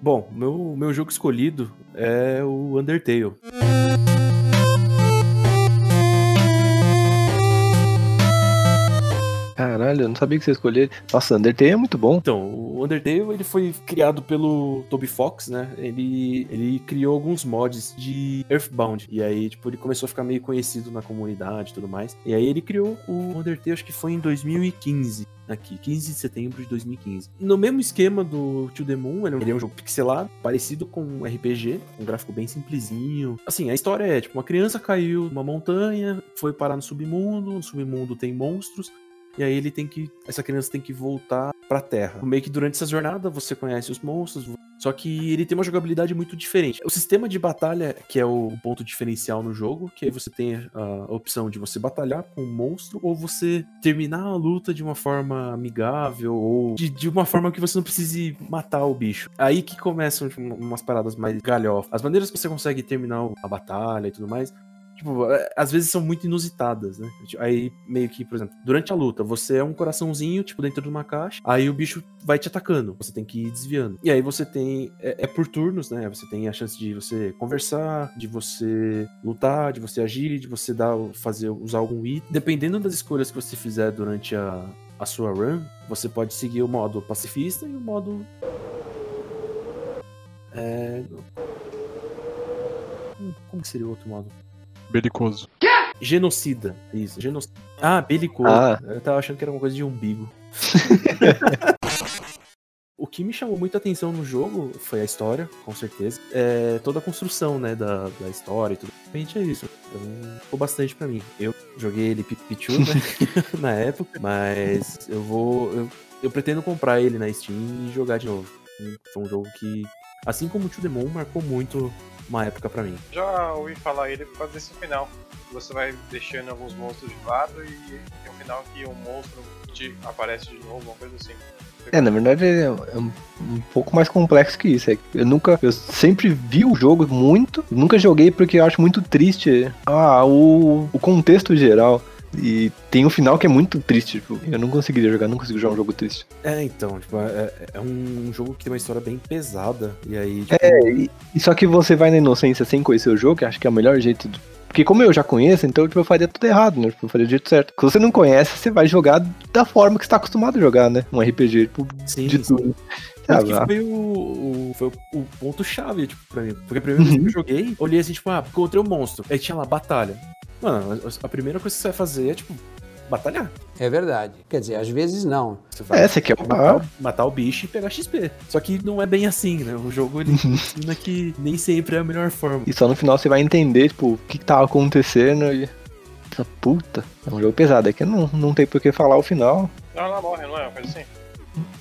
Bom, meu, meu jogo escolhido é o Undertale. Caralho, eu não sabia que você escolheu. Nossa, Undertale é muito bom. Então, o Undertale ele foi criado pelo Toby Fox, né? Ele, ele criou alguns mods de Earthbound. E aí, tipo, ele começou a ficar meio conhecido na comunidade e tudo mais. E aí ele criou o Undertale, acho que foi em 2015. Aqui, 15 de setembro de 2015. No mesmo esquema do To The Moon, ele é um- é jogo pixelado, parecido com um RPG, um gráfico bem simplesinho. Assim, a história é, tipo, uma criança caiu numa montanha, foi parar no submundo, no submundo tem monstros, e aí ele tem que. Essa criança tem que voltar pra Terra. Meio que durante essa jornada você conhece os monstros. Só que ele tem uma jogabilidade muito diferente. O sistema de batalha, que é o ponto diferencial no jogo, que aí você tem a opção de você batalhar com um monstro, ou você terminar a luta de uma forma amigável, ou de, de uma forma que você não precise matar o bicho. Aí que começam tipo, umas paradas mais galhofas. As maneiras que você consegue terminar a batalha e tudo mais Tipo, é, às vezes são muito inusitadas, né? Aí, meio que, por exemplo, durante a luta, você é um coraçãozinho, tipo, dentro de uma caixa, aí o bicho vai te atacando, você tem que ir desviando. E aí você tem. É, é por turnos, né? Você tem a chance de você conversar, de você lutar, de você agir, de você dar, fazer, usar algum item. Dependendo das escolhas que você fizer durante a, a sua run, você pode seguir o modo pacifista e o modo. É. Como seria o outro modo? Belicoso. Genocida. Isso, genocida. Ah, belicoso. Ah. Eu tava achando que era uma coisa de umbigo. que me chamou muita atenção no jogo foi a história, com certeza. É, toda a construção, né, da, da história e tudo. Realmente é isso. Então, ficou bastante pra mim. Eu joguei ele Pichu, né, na época, mas eu vou. Eu, eu pretendo comprar ele na Steam e jogar de novo. Foi um jogo que, assim como o To Demon, marcou muito uma época pra mim. Já ouvi falar ele por causa desse final. Você vai deixando alguns monstros de lado e tem um final que um monstro te aparece de novo, uma coisa assim. É, na verdade é é um, um pouco mais complexo que isso. É Eu nunca, eu sempre vi o jogo muito, nunca joguei porque eu acho muito triste ah, o, o contexto geral. E tem um final que é muito triste, tipo, eu não conseguiria jogar, não consigo jogar um jogo triste. É, então, tipo, é, é um jogo que tem uma história bem pesada. E aí, tipo, É, e, e só que você vai na inocência sem conhecer o jogo, que acho que é o melhor jeito. de- Porque como eu já conheço, então tipo, eu faria tudo errado, né? Tipo, eu faria do jeito certo. Se você não conhece, você vai jogar da forma que você tá acostumado a jogar, né? Um RPG, tipo, sim, de sim. tudo. Ah, Tanto que foi o, o- foi o ponto-chave, tipo, pra mim. Porque a primeira vez que Uhum. eu joguei, olhei assim, tipo, ah, encontrei um monstro. Aí tinha lá, batalha. Mano, a, primeira coisa que você vai fazer é, tipo, batalhar. É verdade. Quer dizer, às vezes não. Você vai É, você quer matar, matar o bicho e pegar XP. Só que não é bem assim, né? O jogo ele Uhum. ensina que nem sempre é a melhor forma. E só no final você vai entender, tipo, o que, que tá acontecendo e. Essa puta. É um jogo pesado. É que não, não tem por que falar o final. Não, ela morre, não é? Uma coisa assim.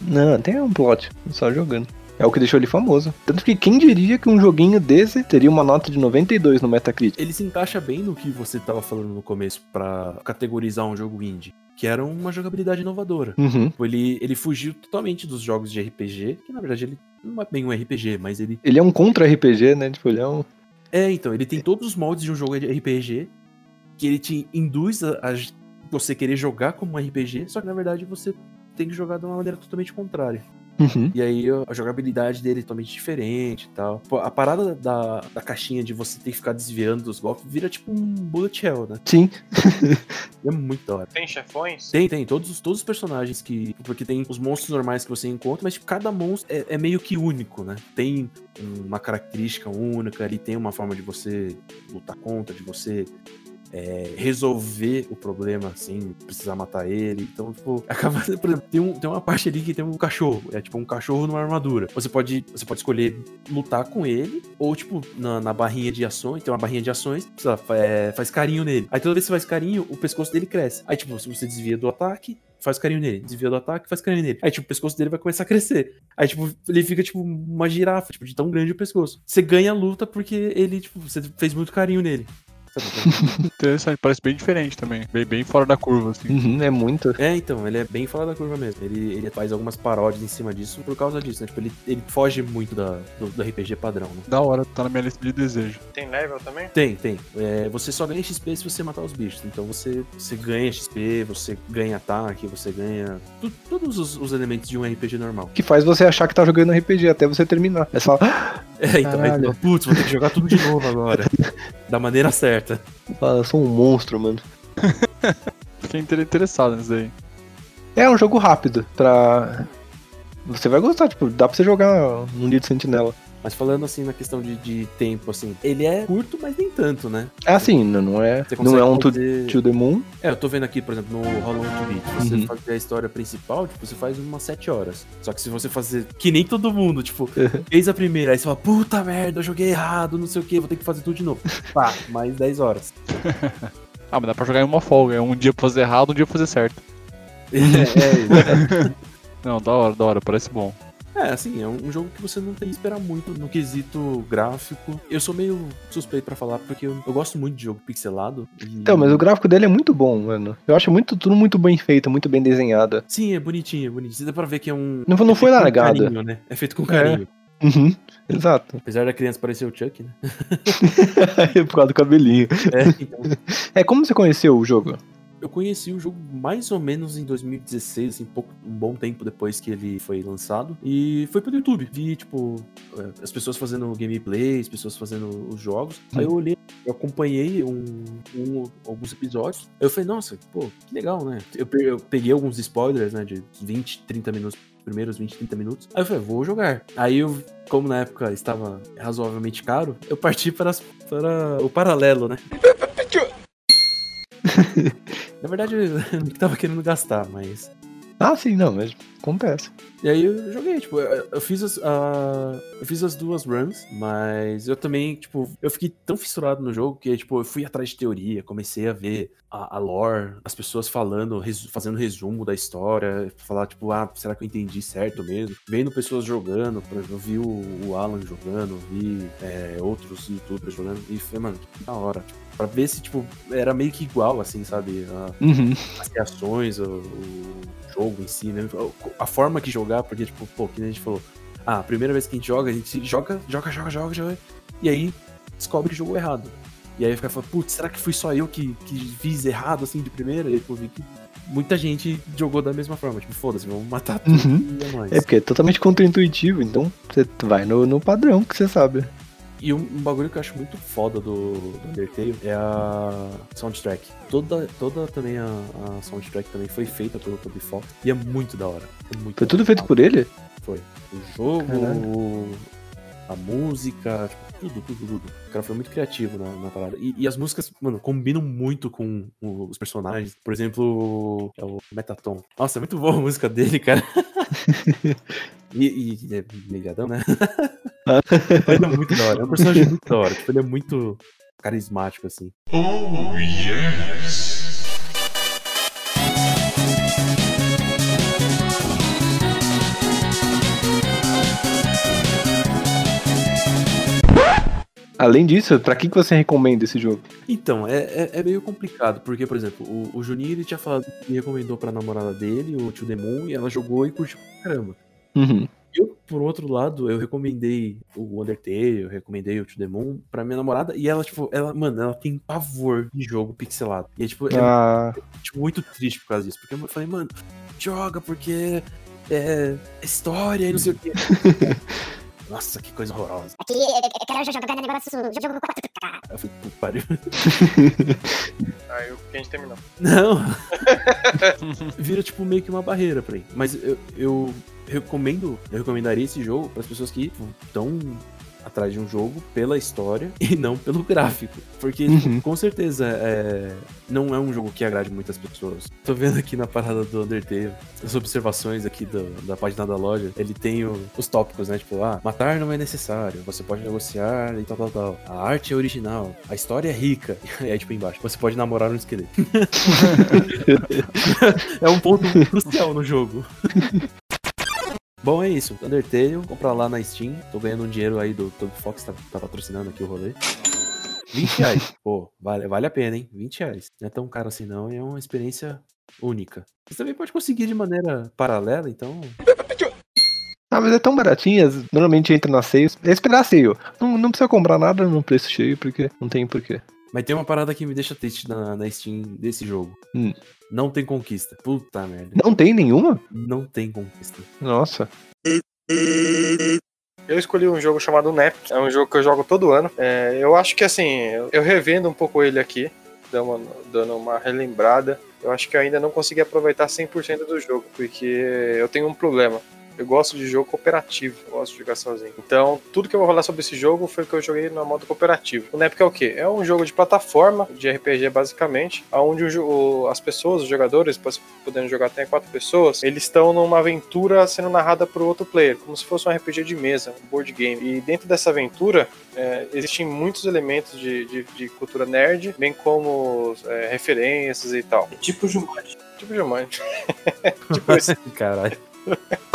Não, tem um plot. Só jogando. É o que deixou ele famoso. Tanto que quem diria que um joguinho desse teria uma nota de 92 no Metacritic? Ele se encaixa bem no que você tava falando no começo pra categorizar um jogo indie. Que era uma jogabilidade inovadora. Uhum. Tipo, Ele, ele fugiu totalmente dos jogos de RPG, que na verdade ele não é bem um RPG, mas ele. Ele é um contra-RPG, né? Tipo, ele é um. É, então, ele tem todos os moldes de um jogo de RPG, que ele te induz a, a você querer jogar como um RPG, só que na verdade você tem que jogar de uma maneira totalmente contrária. Uhum. E aí a jogabilidade dele é totalmente diferente e tal. A parada da, da caixinha de você ter que ficar desviando dos golpes vira tipo um bullet hell, né? Sim. É muito da hora. Tem chefões? Tem, tem. Todos, os- todos os personagens que. Porque tem os monstros normais que você encontra, mas tipo, cada monstro é, é meio que único, né? Tem uma característica única, ele tem uma forma de você lutar contra, de você. É, resolver o problema sem precisar matar ele. Então, tipo, acaba. Por exemplo, tem, um, tem uma parte ali que tem um cachorro. É tipo um cachorro numa armadura. Você pode, você pode escolher lutar com ele, ou, tipo, na, na barrinha de ações, tem uma barrinha de ações, é, faz carinho nele. Aí toda vez que você faz carinho, o pescoço dele cresce. Aí, tipo, se você desvia do ataque, faz carinho nele. Desvia do ataque, faz carinho nele. Aí, tipo, o pescoço dele vai começar a crescer. Aí, tipo, ele fica, tipo, uma girafa, tipo, de tão grande o pescoço. Você ganha a luta porque ele, tipo, você fez muito carinho nele. Interessante, parece bem diferente também. Bem, bem fora da curva, assim. Uhum, é muito. É, então, ele é bem fora da curva mesmo. Ele, ele faz algumas paródias em cima disso por causa disso, né? Tipo, ele, ele foge muito da, do, do RPG padrão, né? Da hora, tá na minha lista de desejo. Tem level também? Tem, tem. É, você só ganha XP se você matar os bichos. Então você, você ganha XP, você ganha ataque, você ganha tu- todos os, os elementos de um RPG normal. Que faz você achar que tá jogando RPG até você terminar. É só. É, então, aí, putz, vou ter que jogar tudo de novo agora. da maneira certa. Fala, eu sou um monstro, mano. Fiquei inter- interessado nisso daí. É um jogo rápido pra. Você vai gostar, tipo, dá pra você jogar num dia de sentinela. Mas falando assim na questão de, de tempo, assim, ele é curto, mas nem tanto, né? É assim, não é, não é um to, fazer- to the Moon. É, eu tô vendo aqui, por exemplo, no Hollow to Beat. Se você Uhum. fazer a história principal, tipo, você faz umas 7 horas. Só que se você fazer. Que nem todo mundo, tipo, fez a primeira, aí você fala, puta merda, eu joguei errado, não sei o que, vou ter que fazer tudo de novo. Pá, mais 10 horas. Ah, mas dá pra jogar em uma folga. É um dia pra fazer errado, um dia pra fazer certo. é, é, Não, da hora, da hora, parece bom. É, assim, é um jogo que você não tem que esperar muito no quesito gráfico. Eu sou meio suspeito pra falar, porque eu, eu gosto muito de jogo pixelado. e- Então, mas o gráfico dele é muito bom, mano. Eu acho muito, tudo muito bem feito, muito bem desenhado. Sim, é bonitinho, é bonitinho. Dá pra ver que é um. Não, não é foi largado. carinho, né? É feito com carinho. Uhum, exato. Apesar da criança parecer o Chuck, né? Por causa do cabelinho. É, então. É, como você conheceu o jogo? Eu conheci o jogo mais ou menos em 2016, assim, pouco, um bom tempo depois que ele foi lançado. E foi pelo YouTube. Vi, tipo, é, as pessoas fazendo gameplay, as pessoas fazendo os jogos. Aí eu olhei, eu acompanhei um, um- alguns episódios. Eu falei, nossa, pô, que legal, né? Eu, eu peguei alguns spoilers, né, de 20, 30 minutos primeiros 20, 30 minutos. Aí eu falei, vou jogar. Aí eu, como na época estava razoavelmente caro, eu parti para, as- para o paralelo, né? Na verdade, eu não tava querendo gastar, mas Ah, sim, não, mas acontece. E aí eu joguei, tipo, eu, eu fiz as, ah, eu fiz as duas runs, mas eu também, tipo, eu fiquei tão fissurado no jogo que, tipo, eu fui atrás de teoria, comecei a ver a, a lore, as pessoas falando, resu- fazendo resumo da história, falar, tipo, ah, será que eu entendi certo mesmo? Vendo pessoas jogando, por exemplo, eu vi o, o Alan jogando, vi é, outros youtubers jogando, e foi, mano, que da hora, tipo, pra ver se, tipo, era meio que igual, assim, sabe? A- Uhum. as reações, o, o jogo em si, né? A forma que jogar, porque, tipo, pô, que a gente falou, ah, a primeira vez que a gente joga, a gente joga, joga, joga, joga, joga, e aí descobre que jogou errado. E aí fica falando, putz, será que fui só eu que, que fiz errado, assim, de primeira? E vi que muita gente jogou da mesma forma, tipo, foda-se, vamos matar tudo Uhum. e é. É porque é totalmente contraintuitivo, então você vai no, no padrão que você sabe. E um, um bagulho que eu acho muito foda do, do Undertale é a soundtrack. Toda, toda também a, a soundtrack também foi feita pelo Toby Fox e é muito da hora. É muito Foi tudo feito por ele? Foi. O jogo, Caralho. a música, tipo, tudo, tudo, tudo. O cara foi muito criativo na, na parada. E, e as músicas, mano, combinam muito com os personagens. Por exemplo, é o Metaton. Nossa, é muito boa a música dele, cara. e, e é ligadão, né? Mas é muito da hora. É um personagem muito da hora. Tipo, ele é muito carismático, assim. Oh, yes. Além disso, pra que, que você recomenda esse jogo? Então, é, é, é meio complicado, porque, por exemplo, o, o Juninho ele tinha falado que recomendou pra namorada dele, o Tio Demon, e ela jogou e curtiu pra caramba. Uhum. Eu, por outro lado, eu recomendei o Undertale, eu recomendei o To The Moon pra minha namorada, e ela, tipo, ela, mano, ela tem pavor de jogo pixelado. E é, tipo, é, Ah, tipo, muito triste por causa disso. Porque eu falei, mano, joga porque é história e não sei o quê. Nossa, que coisa horrorosa. Aqui, eu, eu quero jogar negócio, já jogo 4K. Eu puta pariu. Aí o que a gente terminou. Não. Vira, tipo, meio que uma barreira pra ele. Mas eu, eu recomendo, eu recomendaria esse jogo para as pessoas que estão atrás de um jogo pela história e não pelo gráfico. Porque, tipo, com certeza, é, não é um jogo que agrade muitas pessoas. Tô vendo aqui na parada do Undertale, as observações aqui do- da página da loja, ele tem o- os tópicos, né? Tipo, ah, matar não é necessário, você pode negociar e tal, tal, tal. A arte é original, a história é rica. E aí, tipo, embaixo, você pode namorar um esqueleto. é um ponto crucial no jogo. Bom, é isso. Undertale, comprar lá na Steam. Tô ganhando um dinheiro aí do Toby Fox, tá, tá patrocinando aqui o rolê. 20 reais. Pô, vale, vale a pena, hein? 20 reais. Não é tão caro assim não, e é uma experiência única. Você também pode conseguir de maneira paralela, então. Ah, mas é tão baratinhas, normalmente entra na seios. É esperar a seio. Não, não precisa comprar nada no preço cheio, porque não tem porquê. Mas tem uma parada que me deixa triste na, na Steam desse jogo. Hum. Não tem conquista. Puta merda. Não tem nenhuma? Não tem conquista. Nossa. Eu escolhi um jogo chamado Nap, é um jogo que eu jogo todo ano. É, eu acho que assim, eu- revendo um pouco ele aqui, dando uma, dando uma relembrada. Eu acho que eu ainda não consegui aproveitar 100% do jogo, porque eu tenho um problema. Eu gosto de jogo cooperativo, eu gosto de jogar sozinho. Então, tudo que eu vou falar sobre esse jogo foi o que eu joguei no modo cooperativo. O NEP é o quê? É um jogo de plataforma, de RPG basicamente, onde o as pessoas, os jogadores, podendo jogar até quatro pessoas, eles estão numa aventura sendo narrada por outro player, como se fosse um RPG de mesa, um board game. E dentro dessa aventura, é, existem muitos elementos de, de- de cultura nerd, bem como é, referências e tal. Tipo Jumanji. Tipo Jumanji. tipo esse. Caralho.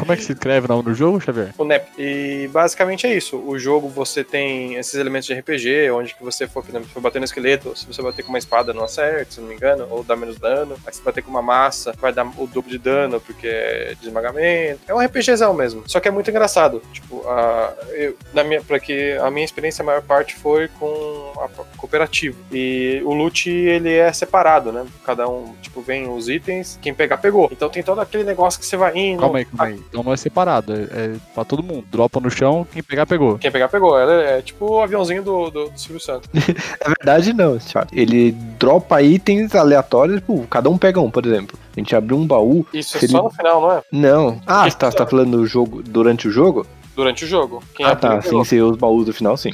Como é que se escreve o nome do jogo, Xavier? O NEP. E basicamente é isso. O jogo você tem esses elementos de RPG, onde que você for, por exemplo, for bater no esqueleto, se você bater com uma espada não acerta, se não me engano, ou dá menos dano. Aí se bater com uma massa, vai dar o dobro de dano, porque é de esmagamento. É um RPGzão mesmo. Só que é muito engraçado. Tipo, a, eu, na minha, pra que a minha experiência, a maior parte foi com a cooperativo. E o loot, ele é separado, né? Cada um, tipo, vem os itens, quem pegar, pegou. Então tem todo aquele negócio que você vai indo. Calma aí, calma aí. Então não é separado, é, é pra todo mundo. Dropa no chão, quem pegar, pegou. Quem pegar, pegou. Ela é, tipo o aviãozinho do, do, do Silvio Santos. Na verdade, não, Thiago. Ele dropa itens aleatórios, tipo, cada um pega um, por exemplo. A gente abriu um baú. Isso é só no final, não é? Não. Ah, você tá, você tá falando do jogo durante o jogo? Durante o jogo. Quem ah, abriu, tá. Sim, ser os baús do final, sim.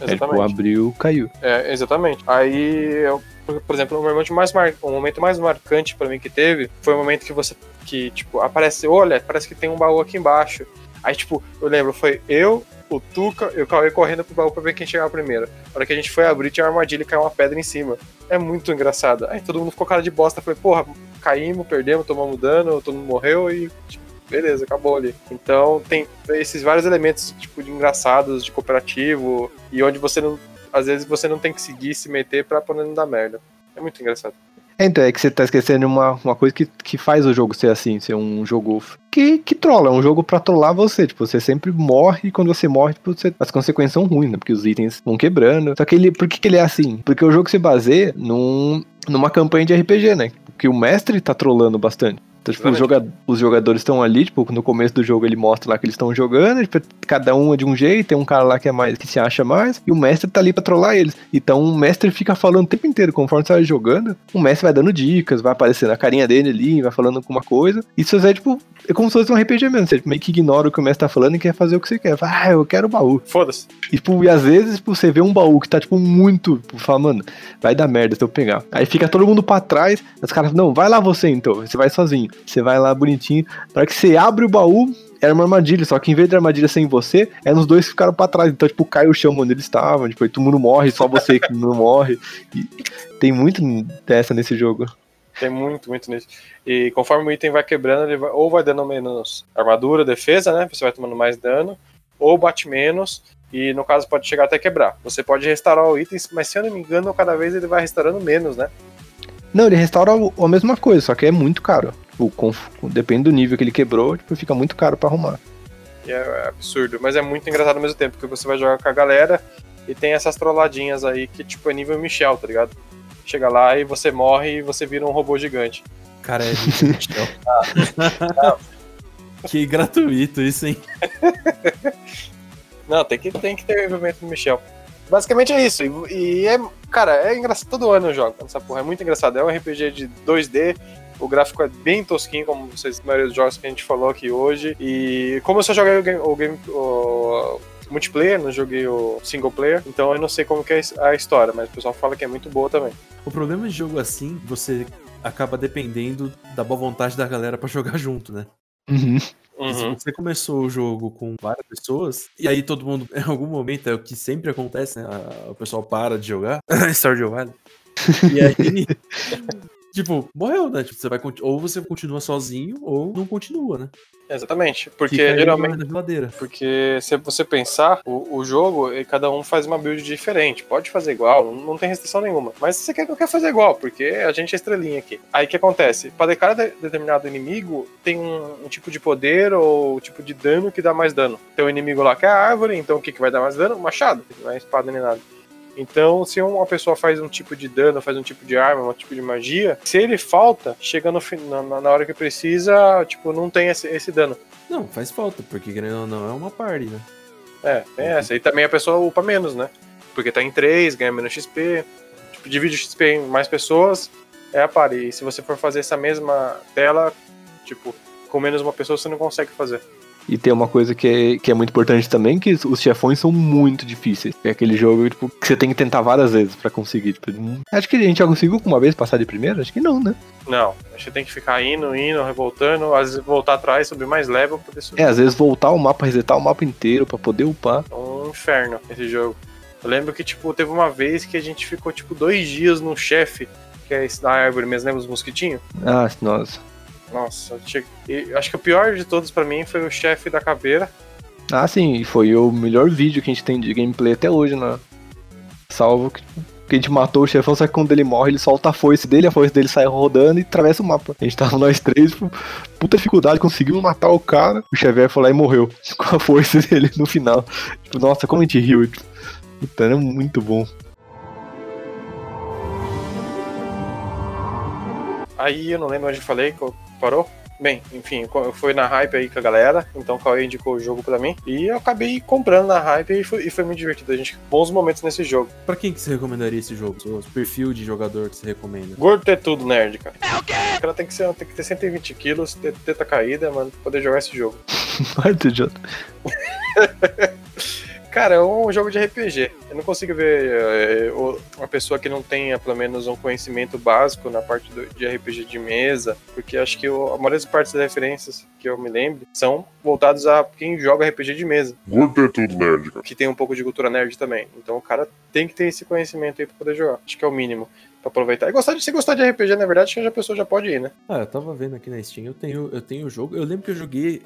É, tipo, Exatamente. abriu, caiu. É, exatamente. Aí, eu, por, exemplo, o momento mais, mar... o momento mais marcante pra mim que teve foi o momento que você, que, tipo, aparece, olha, parece que tem um baú aqui embaixo. Aí, tipo, eu lembro, foi eu, o Tuca e o Cauê correndo pro baú pra ver quem chegava primeiro. Na hora que a gente foi abrir, tinha uma armadilha e caiu uma pedra em cima. É muito engraçado. Aí todo mundo ficou cara de bosta. Falei, porra, caímos, perdemos, tomamos dano, todo mundo morreu e, tipo, beleza, acabou ali. Então tem esses vários elementos, tipo, de engraçados, de cooperativo, e onde você não. Às vezes você não tem que seguir, se meter pra poder não dar merda. É muito engraçado. É, Então, é que você tá esquecendo uma, uma coisa que, que faz o jogo ser assim, ser um jogo que, que trola, é um jogo pra trollar você. Tipo, você sempre morre e quando você morre, tipo, você- as consequências são ruins, né? Porque os itens vão quebrando. Só que ele. Por que, que ele é assim? Porque o jogo se baseia num, numa campanha de RPG, né? Que o mestre tá trolando bastante. Então, tipo, os, joga os jogadores estão ali, tipo, no começo do jogo ele mostra lá que eles estão jogando, tipo, cada um é de um jeito, tem um cara lá que é mais que se acha mais, e o mestre tá ali pra trollar eles. Então o mestre fica falando o tempo inteiro, conforme você vai jogando, o mestre vai dando dicas, vai aparecendo a carinha dele ali, vai falando alguma coisa. Isso é tipo, é como se fosse um RPG mesmo, você meio que ignora o que o mestre tá falando e quer fazer o que você quer. Fala, ah, eu quero o baú. Foda-se. E, tipo, e às vezes tipo, você vê um baú que tá, tipo, muito. Tipo, fala, mano, vai dar merda se eu pegar. Aí fica todo mundo pra trás, os caras, não, vai lá você então. Você vai sozinho. Você vai lá bonitinho. Na hora que você abre o baú, era uma armadilha. Só que em vez de armadilha sem você, eram os dois que ficaram pra trás. Então, tipo, cai o chão onde eles estavam. Tipo, aí todo mundo morre, só você que não morre. E tem muito dessa nesse jogo. Tem muito, muito nisso. E conforme o item vai quebrando, ele vai- ou vai dando menos armadura, defesa, né? Você vai tomando mais dano, ou bate menos, e no caso pode chegar até quebrar. Você pode restaurar o item, mas se eu não me engano, cada vez ele vai restaurando menos, né? Não, ele restaura a mesma coisa, só que é muito caro. Tipo, conf- depende do nível que ele quebrou, tipo, fica muito caro pra arrumar. E é absurdo, mas é muito engraçado ao mesmo tempo, porque você vai jogar com a galera e tem essas trolladinhas aí que, tipo, é nível Michel, tá ligado? Chega lá e você morre e você vira um robô gigante. Cara, é Michel. Que gratuito isso, hein? Não, tem que, tem que ter o envolvimento do Michel. Basicamente é isso. E, e é, cara, é engraçado. Todo ano eu jogo essa porra. É muito engraçado. É um RPG de 2D. O gráfico é bem tosquinho, como vocês, a maioria dos jogos que a gente falou aqui hoje. E como eu só joguei o game, o game- o multiplayer, não joguei o single player, então eu não sei como que é a história, mas o pessoal fala que é muito boa também. O problema de jogo assim, você acaba dependendo da boa vontade da galera pra jogar junto, né? Uhum. Se você começou o jogo com várias pessoas, e aí todo mundo, em algum momento, é o que sempre acontece, né? A- O pessoal para de jogar. Stardew Valley. E aí. tipo, morreu, né? Tipo, você vai, ou você continua sozinho, ou não continua, né? Exatamente, porque geralmente. Porque se você pensar, o, o jogo, cada um faz uma build diferente. Pode fazer igual, não, não tem restrição nenhuma. Mas você quer, quer fazer igual, porque a gente é estrelinha aqui. Aí o que acontece? Para cada de- determinado inimigo, tem um, um tipo de poder ou tipo de dano que dá mais dano. Tem um inimigo lá que é a árvore, então o que, que vai dar mais dano? Machado, não é espada nem nada. Então, se uma pessoa faz um tipo de dano, faz um tipo de arma, um tipo de magia, se ele falta, chega no, na, na- hora que precisa, tipo, não tem esse, esse dano. Não, faz falta, porque querendo ou não, é uma party, né? É, tem essa. E também a pessoa upa menos, né? Porque tá em 3, ganha menos XP. Tipo, divide o XP em mais pessoas, é a pare. E se você for fazer essa mesma tela, tipo, com menos uma pessoa, você não consegue fazer. E tem uma coisa que é, que é muito importante também, que os chefões são muito difíceis. É aquele jogo tipo, que você tem que tentar várias vezes pra conseguir. Tipo, hum, acho que a gente já conseguiu uma vez passar de primeira? Acho que não, né? Não, você tem que ficar indo, indo, revoltando, às vezes voltar atrás, subir mais level pra poder subir. É, às vezes voltar o mapa, resetar o mapa inteiro pra poder upar. É um inferno esse jogo. Eu lembro que, tipo, teve uma vez que a gente ficou, tipo, dois dias no chefe, que é esse da árvore mesmo, lembra os mosquitinhos? Ah, nossa. Nossa, acho que o pior de todos pra mim foi o chefe da caveira. Ah, sim, e foi o melhor vídeo que a gente tem de gameplay até hoje, né? Salvo que, que a gente matou o chefão, só que quando ele morre, ele solta a foice dele, a foice dele sai rodando e atravessa o mapa. A gente tava nós três, tipo, puta dificuldade, conseguimos matar o cara. O Xavier foi lá e morreu com a foice dele no final. Tipo, nossa, como a gente riu. Tipo, puta, era muito bom. Aí eu não lembro onde eu falei, parou. Bem, enfim, eu fui na hype aí com a galera, então o Cauê indicou o jogo pra mim. E eu acabei comprando na hype e foi, e foi muito divertido. A gente bons momentos nesse jogo. Pra quem que você recomendaria esse jogo? O perfil de jogador que você recomenda? Gordo é tudo, nerd, cara. É o quê? O cara tem que, ser, tem que ter 120 quilos, ter teta caída, mano, pra poder jogar esse jogo. Muito idiota. Cara, é um jogo de RPG. Eu não consigo ver é, o- uma pessoa que não tenha pelo menos um conhecimento básico na parte do- de RPG de mesa, porque acho que o- a maioria das partes das referências que eu me lembro são voltadas a quem joga RPG de mesa, Gordo é tudo nerd, cara. que tem um pouco de cultura nerd também. Então o cara tem que ter esse conhecimento aí pra poder jogar. Acho que é o mínimo pra aproveitar. E gostar de, se gostar de RPG, na verdade, acho que a pessoa já pode ir, né? Ah, eu tava vendo aqui na Steam, eu tenho, eu tenho o jogo. Eu lembro que eu joguei.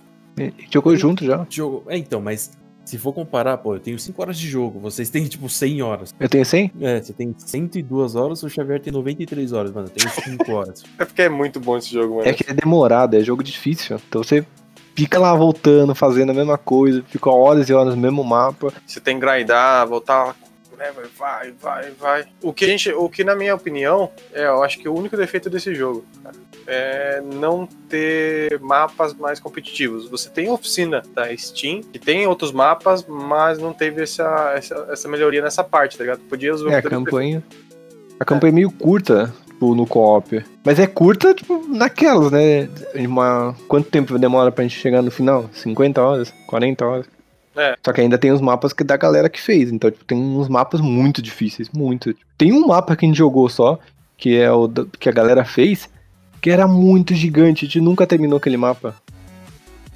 Jogou junto já. Jogo. É, então, mas se for comparar, pô, eu tenho 5 horas de jogo, vocês têm tipo 100 horas. Eu tenho 100? É, você tem 102 horas, o Xavier tem 93 horas, mano. Eu tenho 5 horas. É porque é muito bom esse jogo, mano. É que é demorado, é jogo difícil. Então você fica lá voltando, fazendo a mesma coisa, fica horas e horas no mesmo mapa. Você tem que grindar, voltar. Né, Vai, vai, vai. O que, a gente, o que, na minha opinião, é, eu acho que o único defeito desse jogo cara, é não ter mapas mais competitivos. Você tem a oficina da Steam, que tem outros mapas, mas não teve essa, essa, essa melhoria nessa parte, tá ligado? Podia os É, a campanha. A campanha é meio curta, tipo, no co-op. Mas é curta, tipo, naquelas, né? Uma... Quanto tempo demora pra gente chegar no final? 50 horas? 40 horas? É. Só que ainda tem os mapas que da galera que fez. Então, tipo, tem uns mapas muito difíceis, muito. Tem um mapa que a gente jogou só, que é o da- que a galera fez, que era muito gigante. A gente nunca terminou aquele mapa.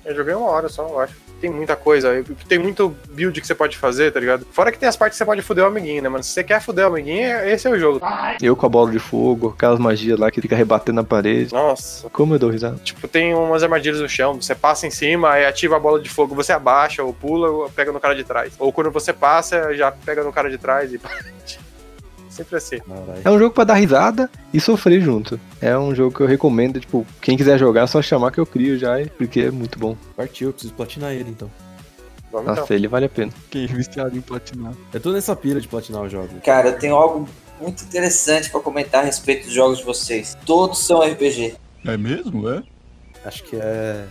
Eu joguei uma hora só, eu acho. Tem muita coisa, tem muito build que você pode fazer, tá ligado? Fora que tem as partes que você pode foder o amiguinho, né, mano? Se você quer foder o amiguinho, esse é o jogo. Eu com a bola de fogo, aquelas magias lá que fica rebatendo na parede. Nossa. Como eu dou risada. Tipo, tem umas armadilhas no chão, você passa em cima, aí ativa a bola de fogo, você abaixa, ou pula, ou pega no cara de trás. Ou quando você passa, já pega no cara de trás e Sempre assim. É um jogo pra dar risada e sofrer junto. É um jogo que eu recomendo, tipo, quem quiser jogar, é só chamar que eu crio já, porque é muito bom. Partiu, eu preciso platinar ele então. Vamos Nossa, ele vale a pena. Quem é viciado em platinar. Eu tô nessa pira de platinar os jogos. Cara, eu tenho algo muito interessante pra comentar a respeito dos jogos de vocês. Todos são RPG. É mesmo, é? Acho que é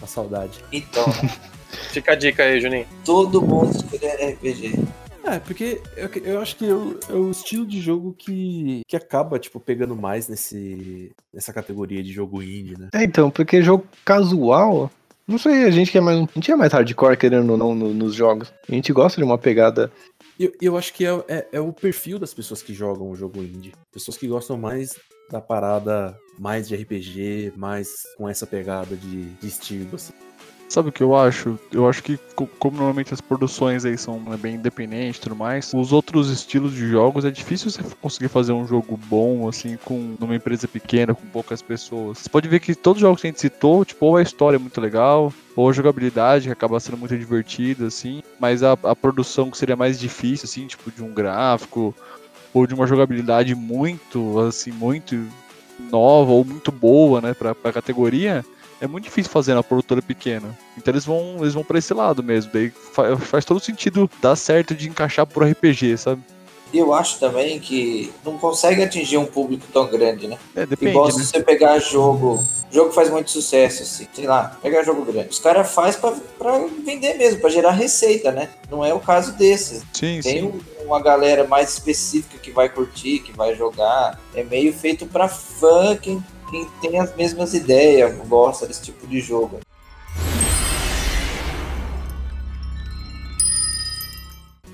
a saudade. Então, Fica a dica aí, Juninho. todo mundo escolher RPG. É, porque eu, eu acho que é o, é o estilo de jogo que, que acaba, tipo, pegando mais nesse, nessa categoria de jogo indie, né? É, então, porque jogo casual, não sei, a gente que é mais. A gente é mais hardcore, querendo ou não, no- nos jogos. A gente gosta de uma pegada. Eu, eu acho que é, é, é o perfil das pessoas que jogam o jogo indie. Pessoas que gostam mais da parada mais de RPG, mais com essa pegada de, de estilo, assim. Sabe o que eu acho? Eu acho que, co- como normalmente as produções aí são né, bem independentes e tudo mais, os outros estilos de jogos é difícil você conseguir fazer um jogo bom, assim, com numa empresa pequena, com poucas pessoas. Você pode ver que todos os jogos que a gente citou, tipo, ou a história é muito legal, ou a jogabilidade que acaba sendo muito divertida, assim, mas a, a produção que seria mais difícil, assim, tipo, de um gráfico, ou de uma jogabilidade muito, assim, muito nova ou muito boa, né, pra, pra categoria, é muito difícil fazer na produtora pequena. Então eles vão, eles vão pra esse lado mesmo. Daí fa- faz todo sentido dar certo de encaixar pro RPG, sabe? E eu acho também que não consegue atingir um público tão grande, né? É, depende, Igual né? se você pegar jogo. Jogo faz muito sucesso, assim. Sei lá, pegar jogo grande. Os caras fazem pra, pra vender mesmo, pra gerar receita, né? Não é o caso desses. Sim, Tem sim. um- uma galera mais específica que vai curtir, que vai jogar. É meio feito pra fã, quem, quem tem as mesmas ideias, gosta desse tipo de jogo.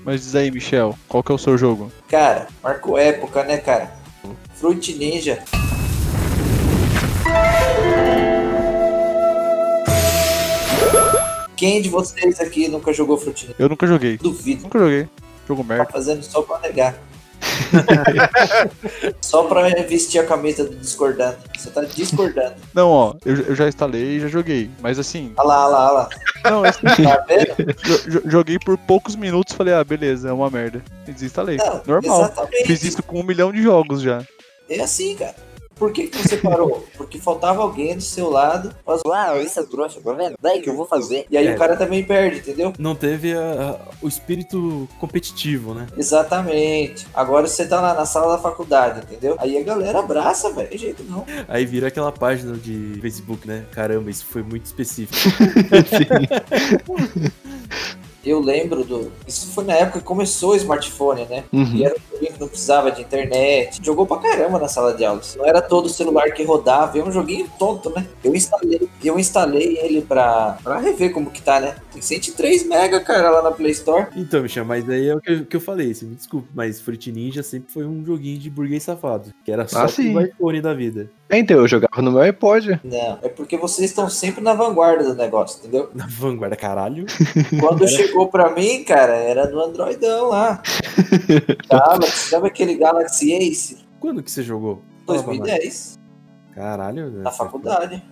Mas diz aí, Michel, qual que é o seu jogo? Cara, marcou época, né, cara? Fruit Ninja. Quem de vocês aqui nunca jogou Fruit Ninja? Eu nunca joguei. Duvido. Nunca joguei. Jogo Tá merda. fazendo só pra negar. só pra vestir a camisa do discordando. Você tá discordando. Não, ó, eu, eu já instalei e já joguei. Mas assim, Olha lá, olha lá, olha lá. não, assim, Tá vendo? jo- jo- joguei por poucos minutos falei, ah, beleza, é uma merda. E desinstalei. Não, Normal. exatamente. Fiz isso com um milhão de jogos já. É assim, cara. Por que, que você parou? Porque faltava alguém do seu lado. Uau, isso é trouxa, tá vendo? Daí que eu vou fazer. E aí É. o cara também perde, entendeu? Não teve a- a- o espírito competitivo, né? Exatamente. Agora você tá lá na sala da faculdade, entendeu? Aí a galera abraça, velho. Jeito não. Aí vira aquela página de Facebook, né? Caramba, isso foi muito específico. Eu lembro do. Isso foi na época que começou o smartphone, né? Uhum. E era um joguinho que não precisava de internet. Jogou pra caramba na sala de aula. Não era todo celular que rodava. É um joguinho tonto, né? Eu instalei, eu instalei ele pra, pra rever como que tá, né? Tem 103 mega, cara, lá na Play Store. Então, Michel, mas aí é o que, eu- que eu falei, você me desculpe, mas Fruit Ninja sempre foi um joguinho de burguês safado, que era só Ah, o iPhone da vida. Então, eu jogava no meu iPod. Não, é porque vocês estão sempre na vanguarda do negócio, entendeu? Na vanguarda, caralho. Quando chegou pra mim, cara, era no Androidão lá. Galaxy, sabe aquele Galaxy Ace? Quando que você jogou? Fala pra nós. 2010, Caralho. na faculdade.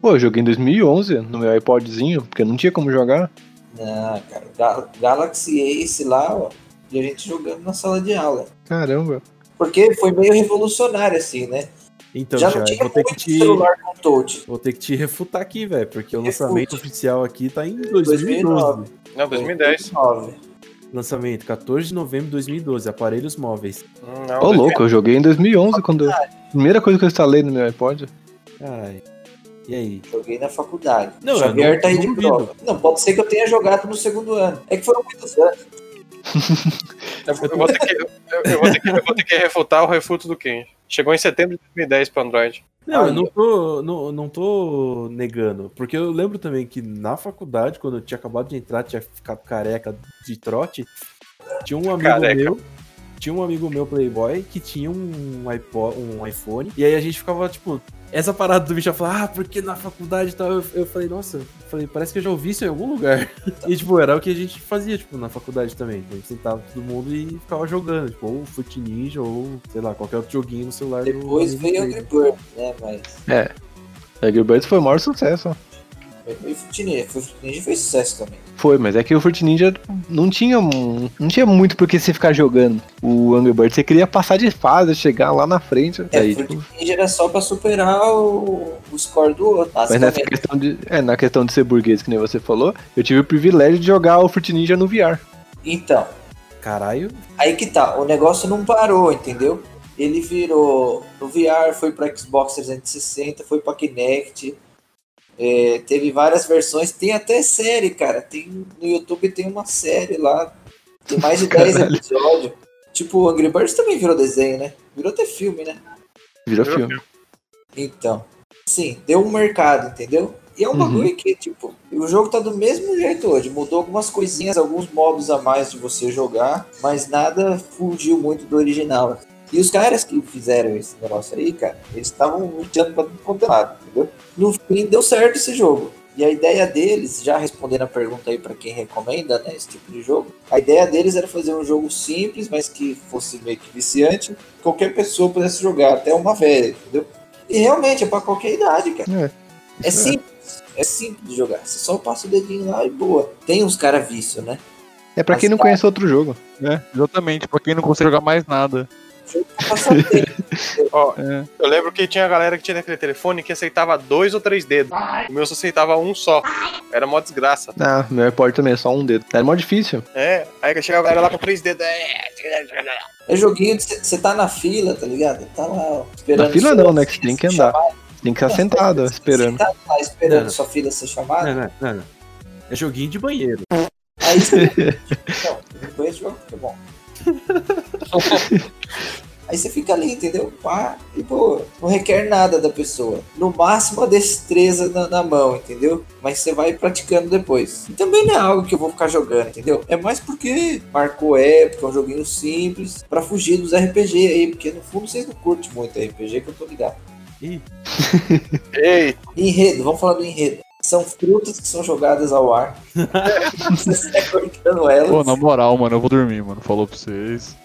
Pô, eu joguei em 2011 no meu iPodzinho, porque não tinha como jogar. Não, cara, Ga- Galaxy Ace lá, ó, e a gente jogando na sala de aula. Caramba. Porque foi meio revolucionário, assim, né? Então, Já tinha vou ter que te. celular com touch. Vou ter que te refutar aqui, velho, porque o Refute. lançamento oficial aqui tá em 2012. 2009. Não, 2010. 2009. Lançamento, 14 de novembro de 2012, aparelhos móveis. Hum, Ô, 2010. louco, eu joguei em 2011, quando... Primeira coisa que eu instalei no meu iPod. Ai. E aí? Joguei na faculdade. Não, Xavier não- tá aí de prova. Não, pode ser que eu tenha jogado no segundo ano. É que foram muitos anos. Eu, vou ter que, eu, eu vou ter que, eu vou ter que refutar o refuto do Ken. Chegou em setembro de 2010 pro Android. Não, eu Aí, não tô, não, não tô negando. Porque eu lembro também que na faculdade, quando eu tinha acabado de entrar, tinha ficado careca de trote. Tinha um amigo Careca. meu. Tinha um amigo meu Playboy que tinha um, iPod, um iPhone. E aí a gente ficava, tipo, essa parada do bicho ia falar, ah, porque na faculdade e tal. Eu, eu falei, nossa, eu falei, parece que eu já ouvi isso em algum lugar. e, tipo, era o que a gente fazia, tipo, na faculdade também. A gente sentava todo mundo e ficava jogando, tipo, ou Foot Ninja, ou, sei lá, qualquer outro joguinho no celular. do Depois amigo veio dele. Angry Birds, né? Mas É. Angry Birds foi o maior sucesso. Foi Fruit Ninja. Foi Fruit Ninja fez sucesso também. Foi, mas é que o Fruit Ninja não tinha, não tinha muito por que você ficar jogando. O Angry Birds você queria passar de fase, chegar lá na frente. É, aí, Fruit tipo, Ninja era só pra superar o, o score do outro. mas nessa questão de, é, na questão de ser burguês, que nem você falou, eu tive o privilégio de jogar o Fruit Ninja no VR. Então, Caralho. aí que tá. O negócio não parou, entendeu? Ele virou no VR, foi pra Xbox 360, foi pra Kinect. É, teve várias versões. Tem até série, cara. Tem, no YouTube tem uma série lá. Tem mais de 10 Caralho. episódios. Tipo, o Angry Birds também virou desenho, né? Virou até filme, né? Virou Virou filme. Então, sim, deu um mercado, entendeu? E é um Uhum. bagulho que, tipo, o jogo tá do mesmo jeito hoje. Mudou algumas coisinhas, alguns modos a mais de você jogar, mas nada fugiu muito do original. E os caras que fizeram esse negócio aí, cara, eles estavam lutando pra tudo quanto é lado, entendeu? No fim, deu certo esse jogo. E a ideia deles, já respondendo a pergunta aí pra quem recomenda, né, esse tipo de jogo, a ideia deles era fazer um jogo simples, mas que fosse meio que viciante, que qualquer pessoa pudesse jogar, até uma velha, entendeu? E realmente é pra qualquer idade, cara. É. É simples. É simples de jogar. Você só passa o dedinho lá e boa. Tem uns cara vício, né? É pra quem não Mas, conhece outro jogo. É, exatamente, pra quem não consegue jogar mais nada. Tempo. Ó, É. eu lembro que tinha galera que tinha aquele telefone que aceitava dois ou três dedos. O meu só aceitava um só. Era mó desgraça. Ah, meu iPod também é só um dedo. Era mó difícil. É, aí chegava a galera lá com três dedos. É, É joguinho de você tá na fila, tá ligado? Tá lá, ó, esperando. Na fila não, né? Que você tem que andar. chamada. Tem que ficar sentado, esperando. Você tá lá esperando Não. sua filha ser chamada. Não, não, não, não. É joguinho de banheiro. Aí você. não, eu conheço jogo que é bom. Aí você fica ali, entendeu? Pá, e pô, não requer nada da pessoa. No máximo a destreza na, na mão, entendeu? Mas você vai praticando depois. E também não é algo que eu vou ficar jogando, entendeu? É mais porque marcou época, é um joguinho simples, pra fugir dos RPG aí, porque no fundo vocês não curtem muito RPG, que eu tô ligado. Ih, Ei, Enredo, vamos falar do enredo. São frutas que são jogadas ao ar. você sai cortando elas. Pô, na moral, mano, eu vou dormir, mano. Falou pra vocês.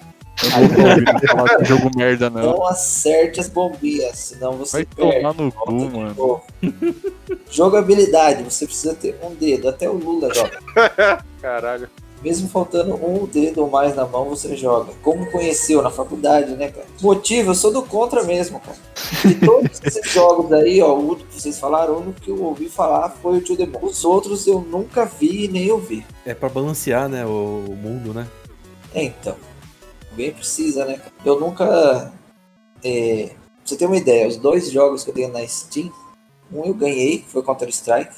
Eu não falar de jogo merda, não. Não acerte as bombinhas, senão você Vai perde. tomar no cu, Volta de mano. novo. Jogabilidade, você precisa ter um dedo, até o Lula joga. caralho. Mesmo faltando um dedo ou mais na mão, você joga. Como conheceu na faculdade, né, cara? Motivo, eu sou do contra mesmo, cara. De todos esses jogos aí, ó, o que vocês falaram, o único que eu ouvi falar foi o Tio Demon. Os outros eu nunca vi nem ouvi. é pra balancear, né, o, o mundo, né? É, então. Alguém precisa, né? Eu nunca. É, pra você ter uma ideia, os dois jogos que eu tenho na Steam, um eu ganhei, que foi Counter-Strike,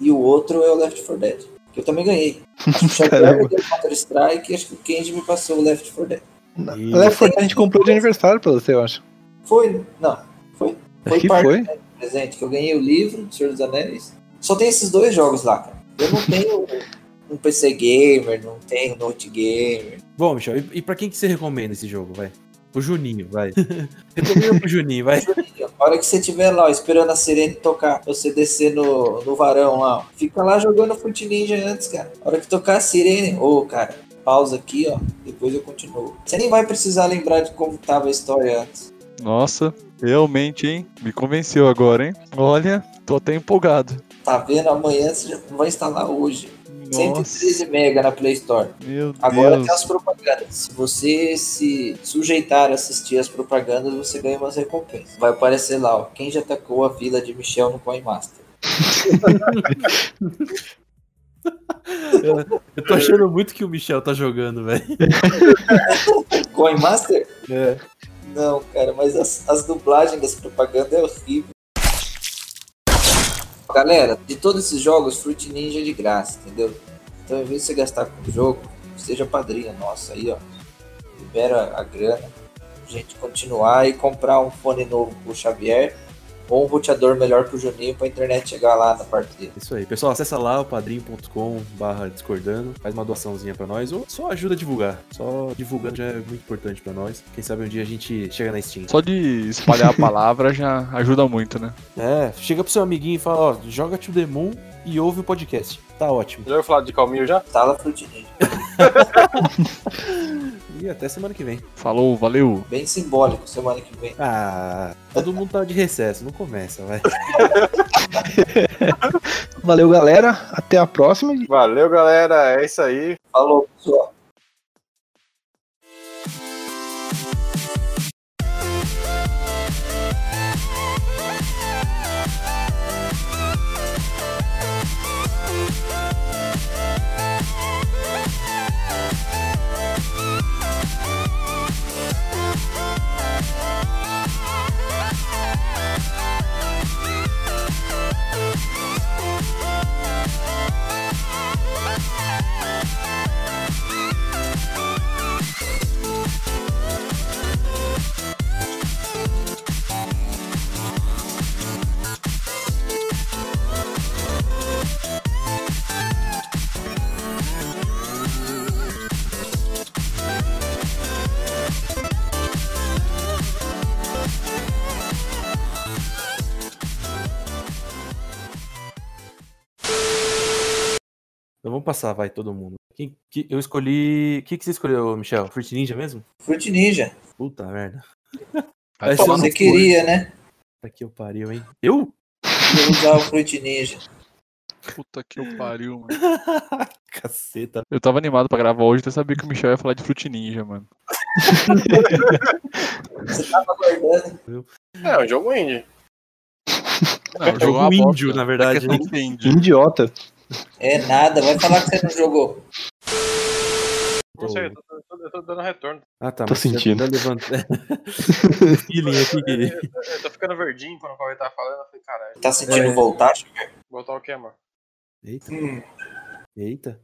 e o outro é o Left 4 Dead. Que eu também ganhei. Acho que o Xavier Caramba. me deu Counter Strike e acho que o Kenji me passou o Left 4 Dead. E- Left 4 Dead a gente comprou de aniversário pra você, eu acho. Foi? Não. Foi? Acho que parte foi. né, presente, que eu ganhei o livro do Senhor dos Anéis. Só tem esses dois jogos lá, cara. Eu não tenho um PC gamer, não tenho note gamer. Bom, Michel, e, e pra quem que você recomenda esse jogo, vai? O Juninho, vai. Recomenda pro Juninho, vai. A hora que você estiver lá ó, esperando a sirene tocar, você descer no, no varão lá, ó, fica lá jogando Fruit Ninja antes, cara. A hora que tocar a sirene, ô, cara, pausa aqui, ó, depois eu continuo. Você nem vai precisar lembrar de como tava a história antes. Nossa, realmente, hein? Me convenceu agora, hein? Olha, tô até empolgado. Tá vendo? Amanhã você já vai instalar hoje. 113 mega na Play Store. Meu Agora Deus. tem as propagandas. Se você se sujeitar a assistir as propagandas, você ganha umas recompensas. Vai aparecer lá, ó. Quem já atacou a vila de Michel no Coin Master? Eu, eu tô achando muito que o Michel tá jogando, velho. Coin Master? É. Não, cara, mas as, as dublagens das propagandas é horrível. Galera, de todos esses jogos, Fruit Ninja é de graça, entendeu? Então, em vez de você gastar com o jogo, seja padrinho nosso aí, ó. Libera a grana pra gente continuar e comprar um fone novo pro Xavier ou um roteador melhor pro Juninho pra internet chegar lá na parte dele. Isso aí. Pessoal, acessa lá o padrim.com barra discordando, faz uma doaçãozinha pra nós, ou só ajuda a divulgar. Só divulgando já é muito importante pra nós. Quem sabe um dia a gente chega na Steam. Só de espalhar a palavra já ajuda muito, né? É, chega pro seu amiguinho e fala, ó, joga To The Moon e ouve o podcast. Tá ótimo. Já ouviu falar de Calminho já? Tala Fruit Ninja. E até semana que vem. Falou, valeu. Bem simbólico semana que vem. Ah, todo mundo tá de recesso, não começa, vai. Valeu, galera. Até a próxima. Valeu, galera. É isso aí. Falou, pessoal. Passar, vai, todo mundo. Quem, que, eu escolhi. O que, que você escolheu, Michel? Fruit Ninja mesmo? Fruit Ninja. Puta merda. Vai Pô, você queria, né? Puta que eu pariu, hein? Eu? Eu usar o Fruit Ninja. Puta que eu pariu, mano. Caceta. Eu tava animado pra gravar hoje, até sabia que o Michel ia falar de Fruit Ninja, mano. Você tava aguardando. É, um jogo indie. Não, É um uma índio, bosta. na verdade, É questão né? índio. Idiota. É nada, vai falar que você não jogou. Não sei, eu tô, eu tô- eu tô dando retorno. Ah, tá. Tô mas você sentindo. tá levantando. feeling aqui. Eu, eu tô ficando verdinho quando o Cauê tá falando. Eu falei, caralho. Tá sentindo É. voltar? Botar o quê, mano? Eita. Hum. Eita.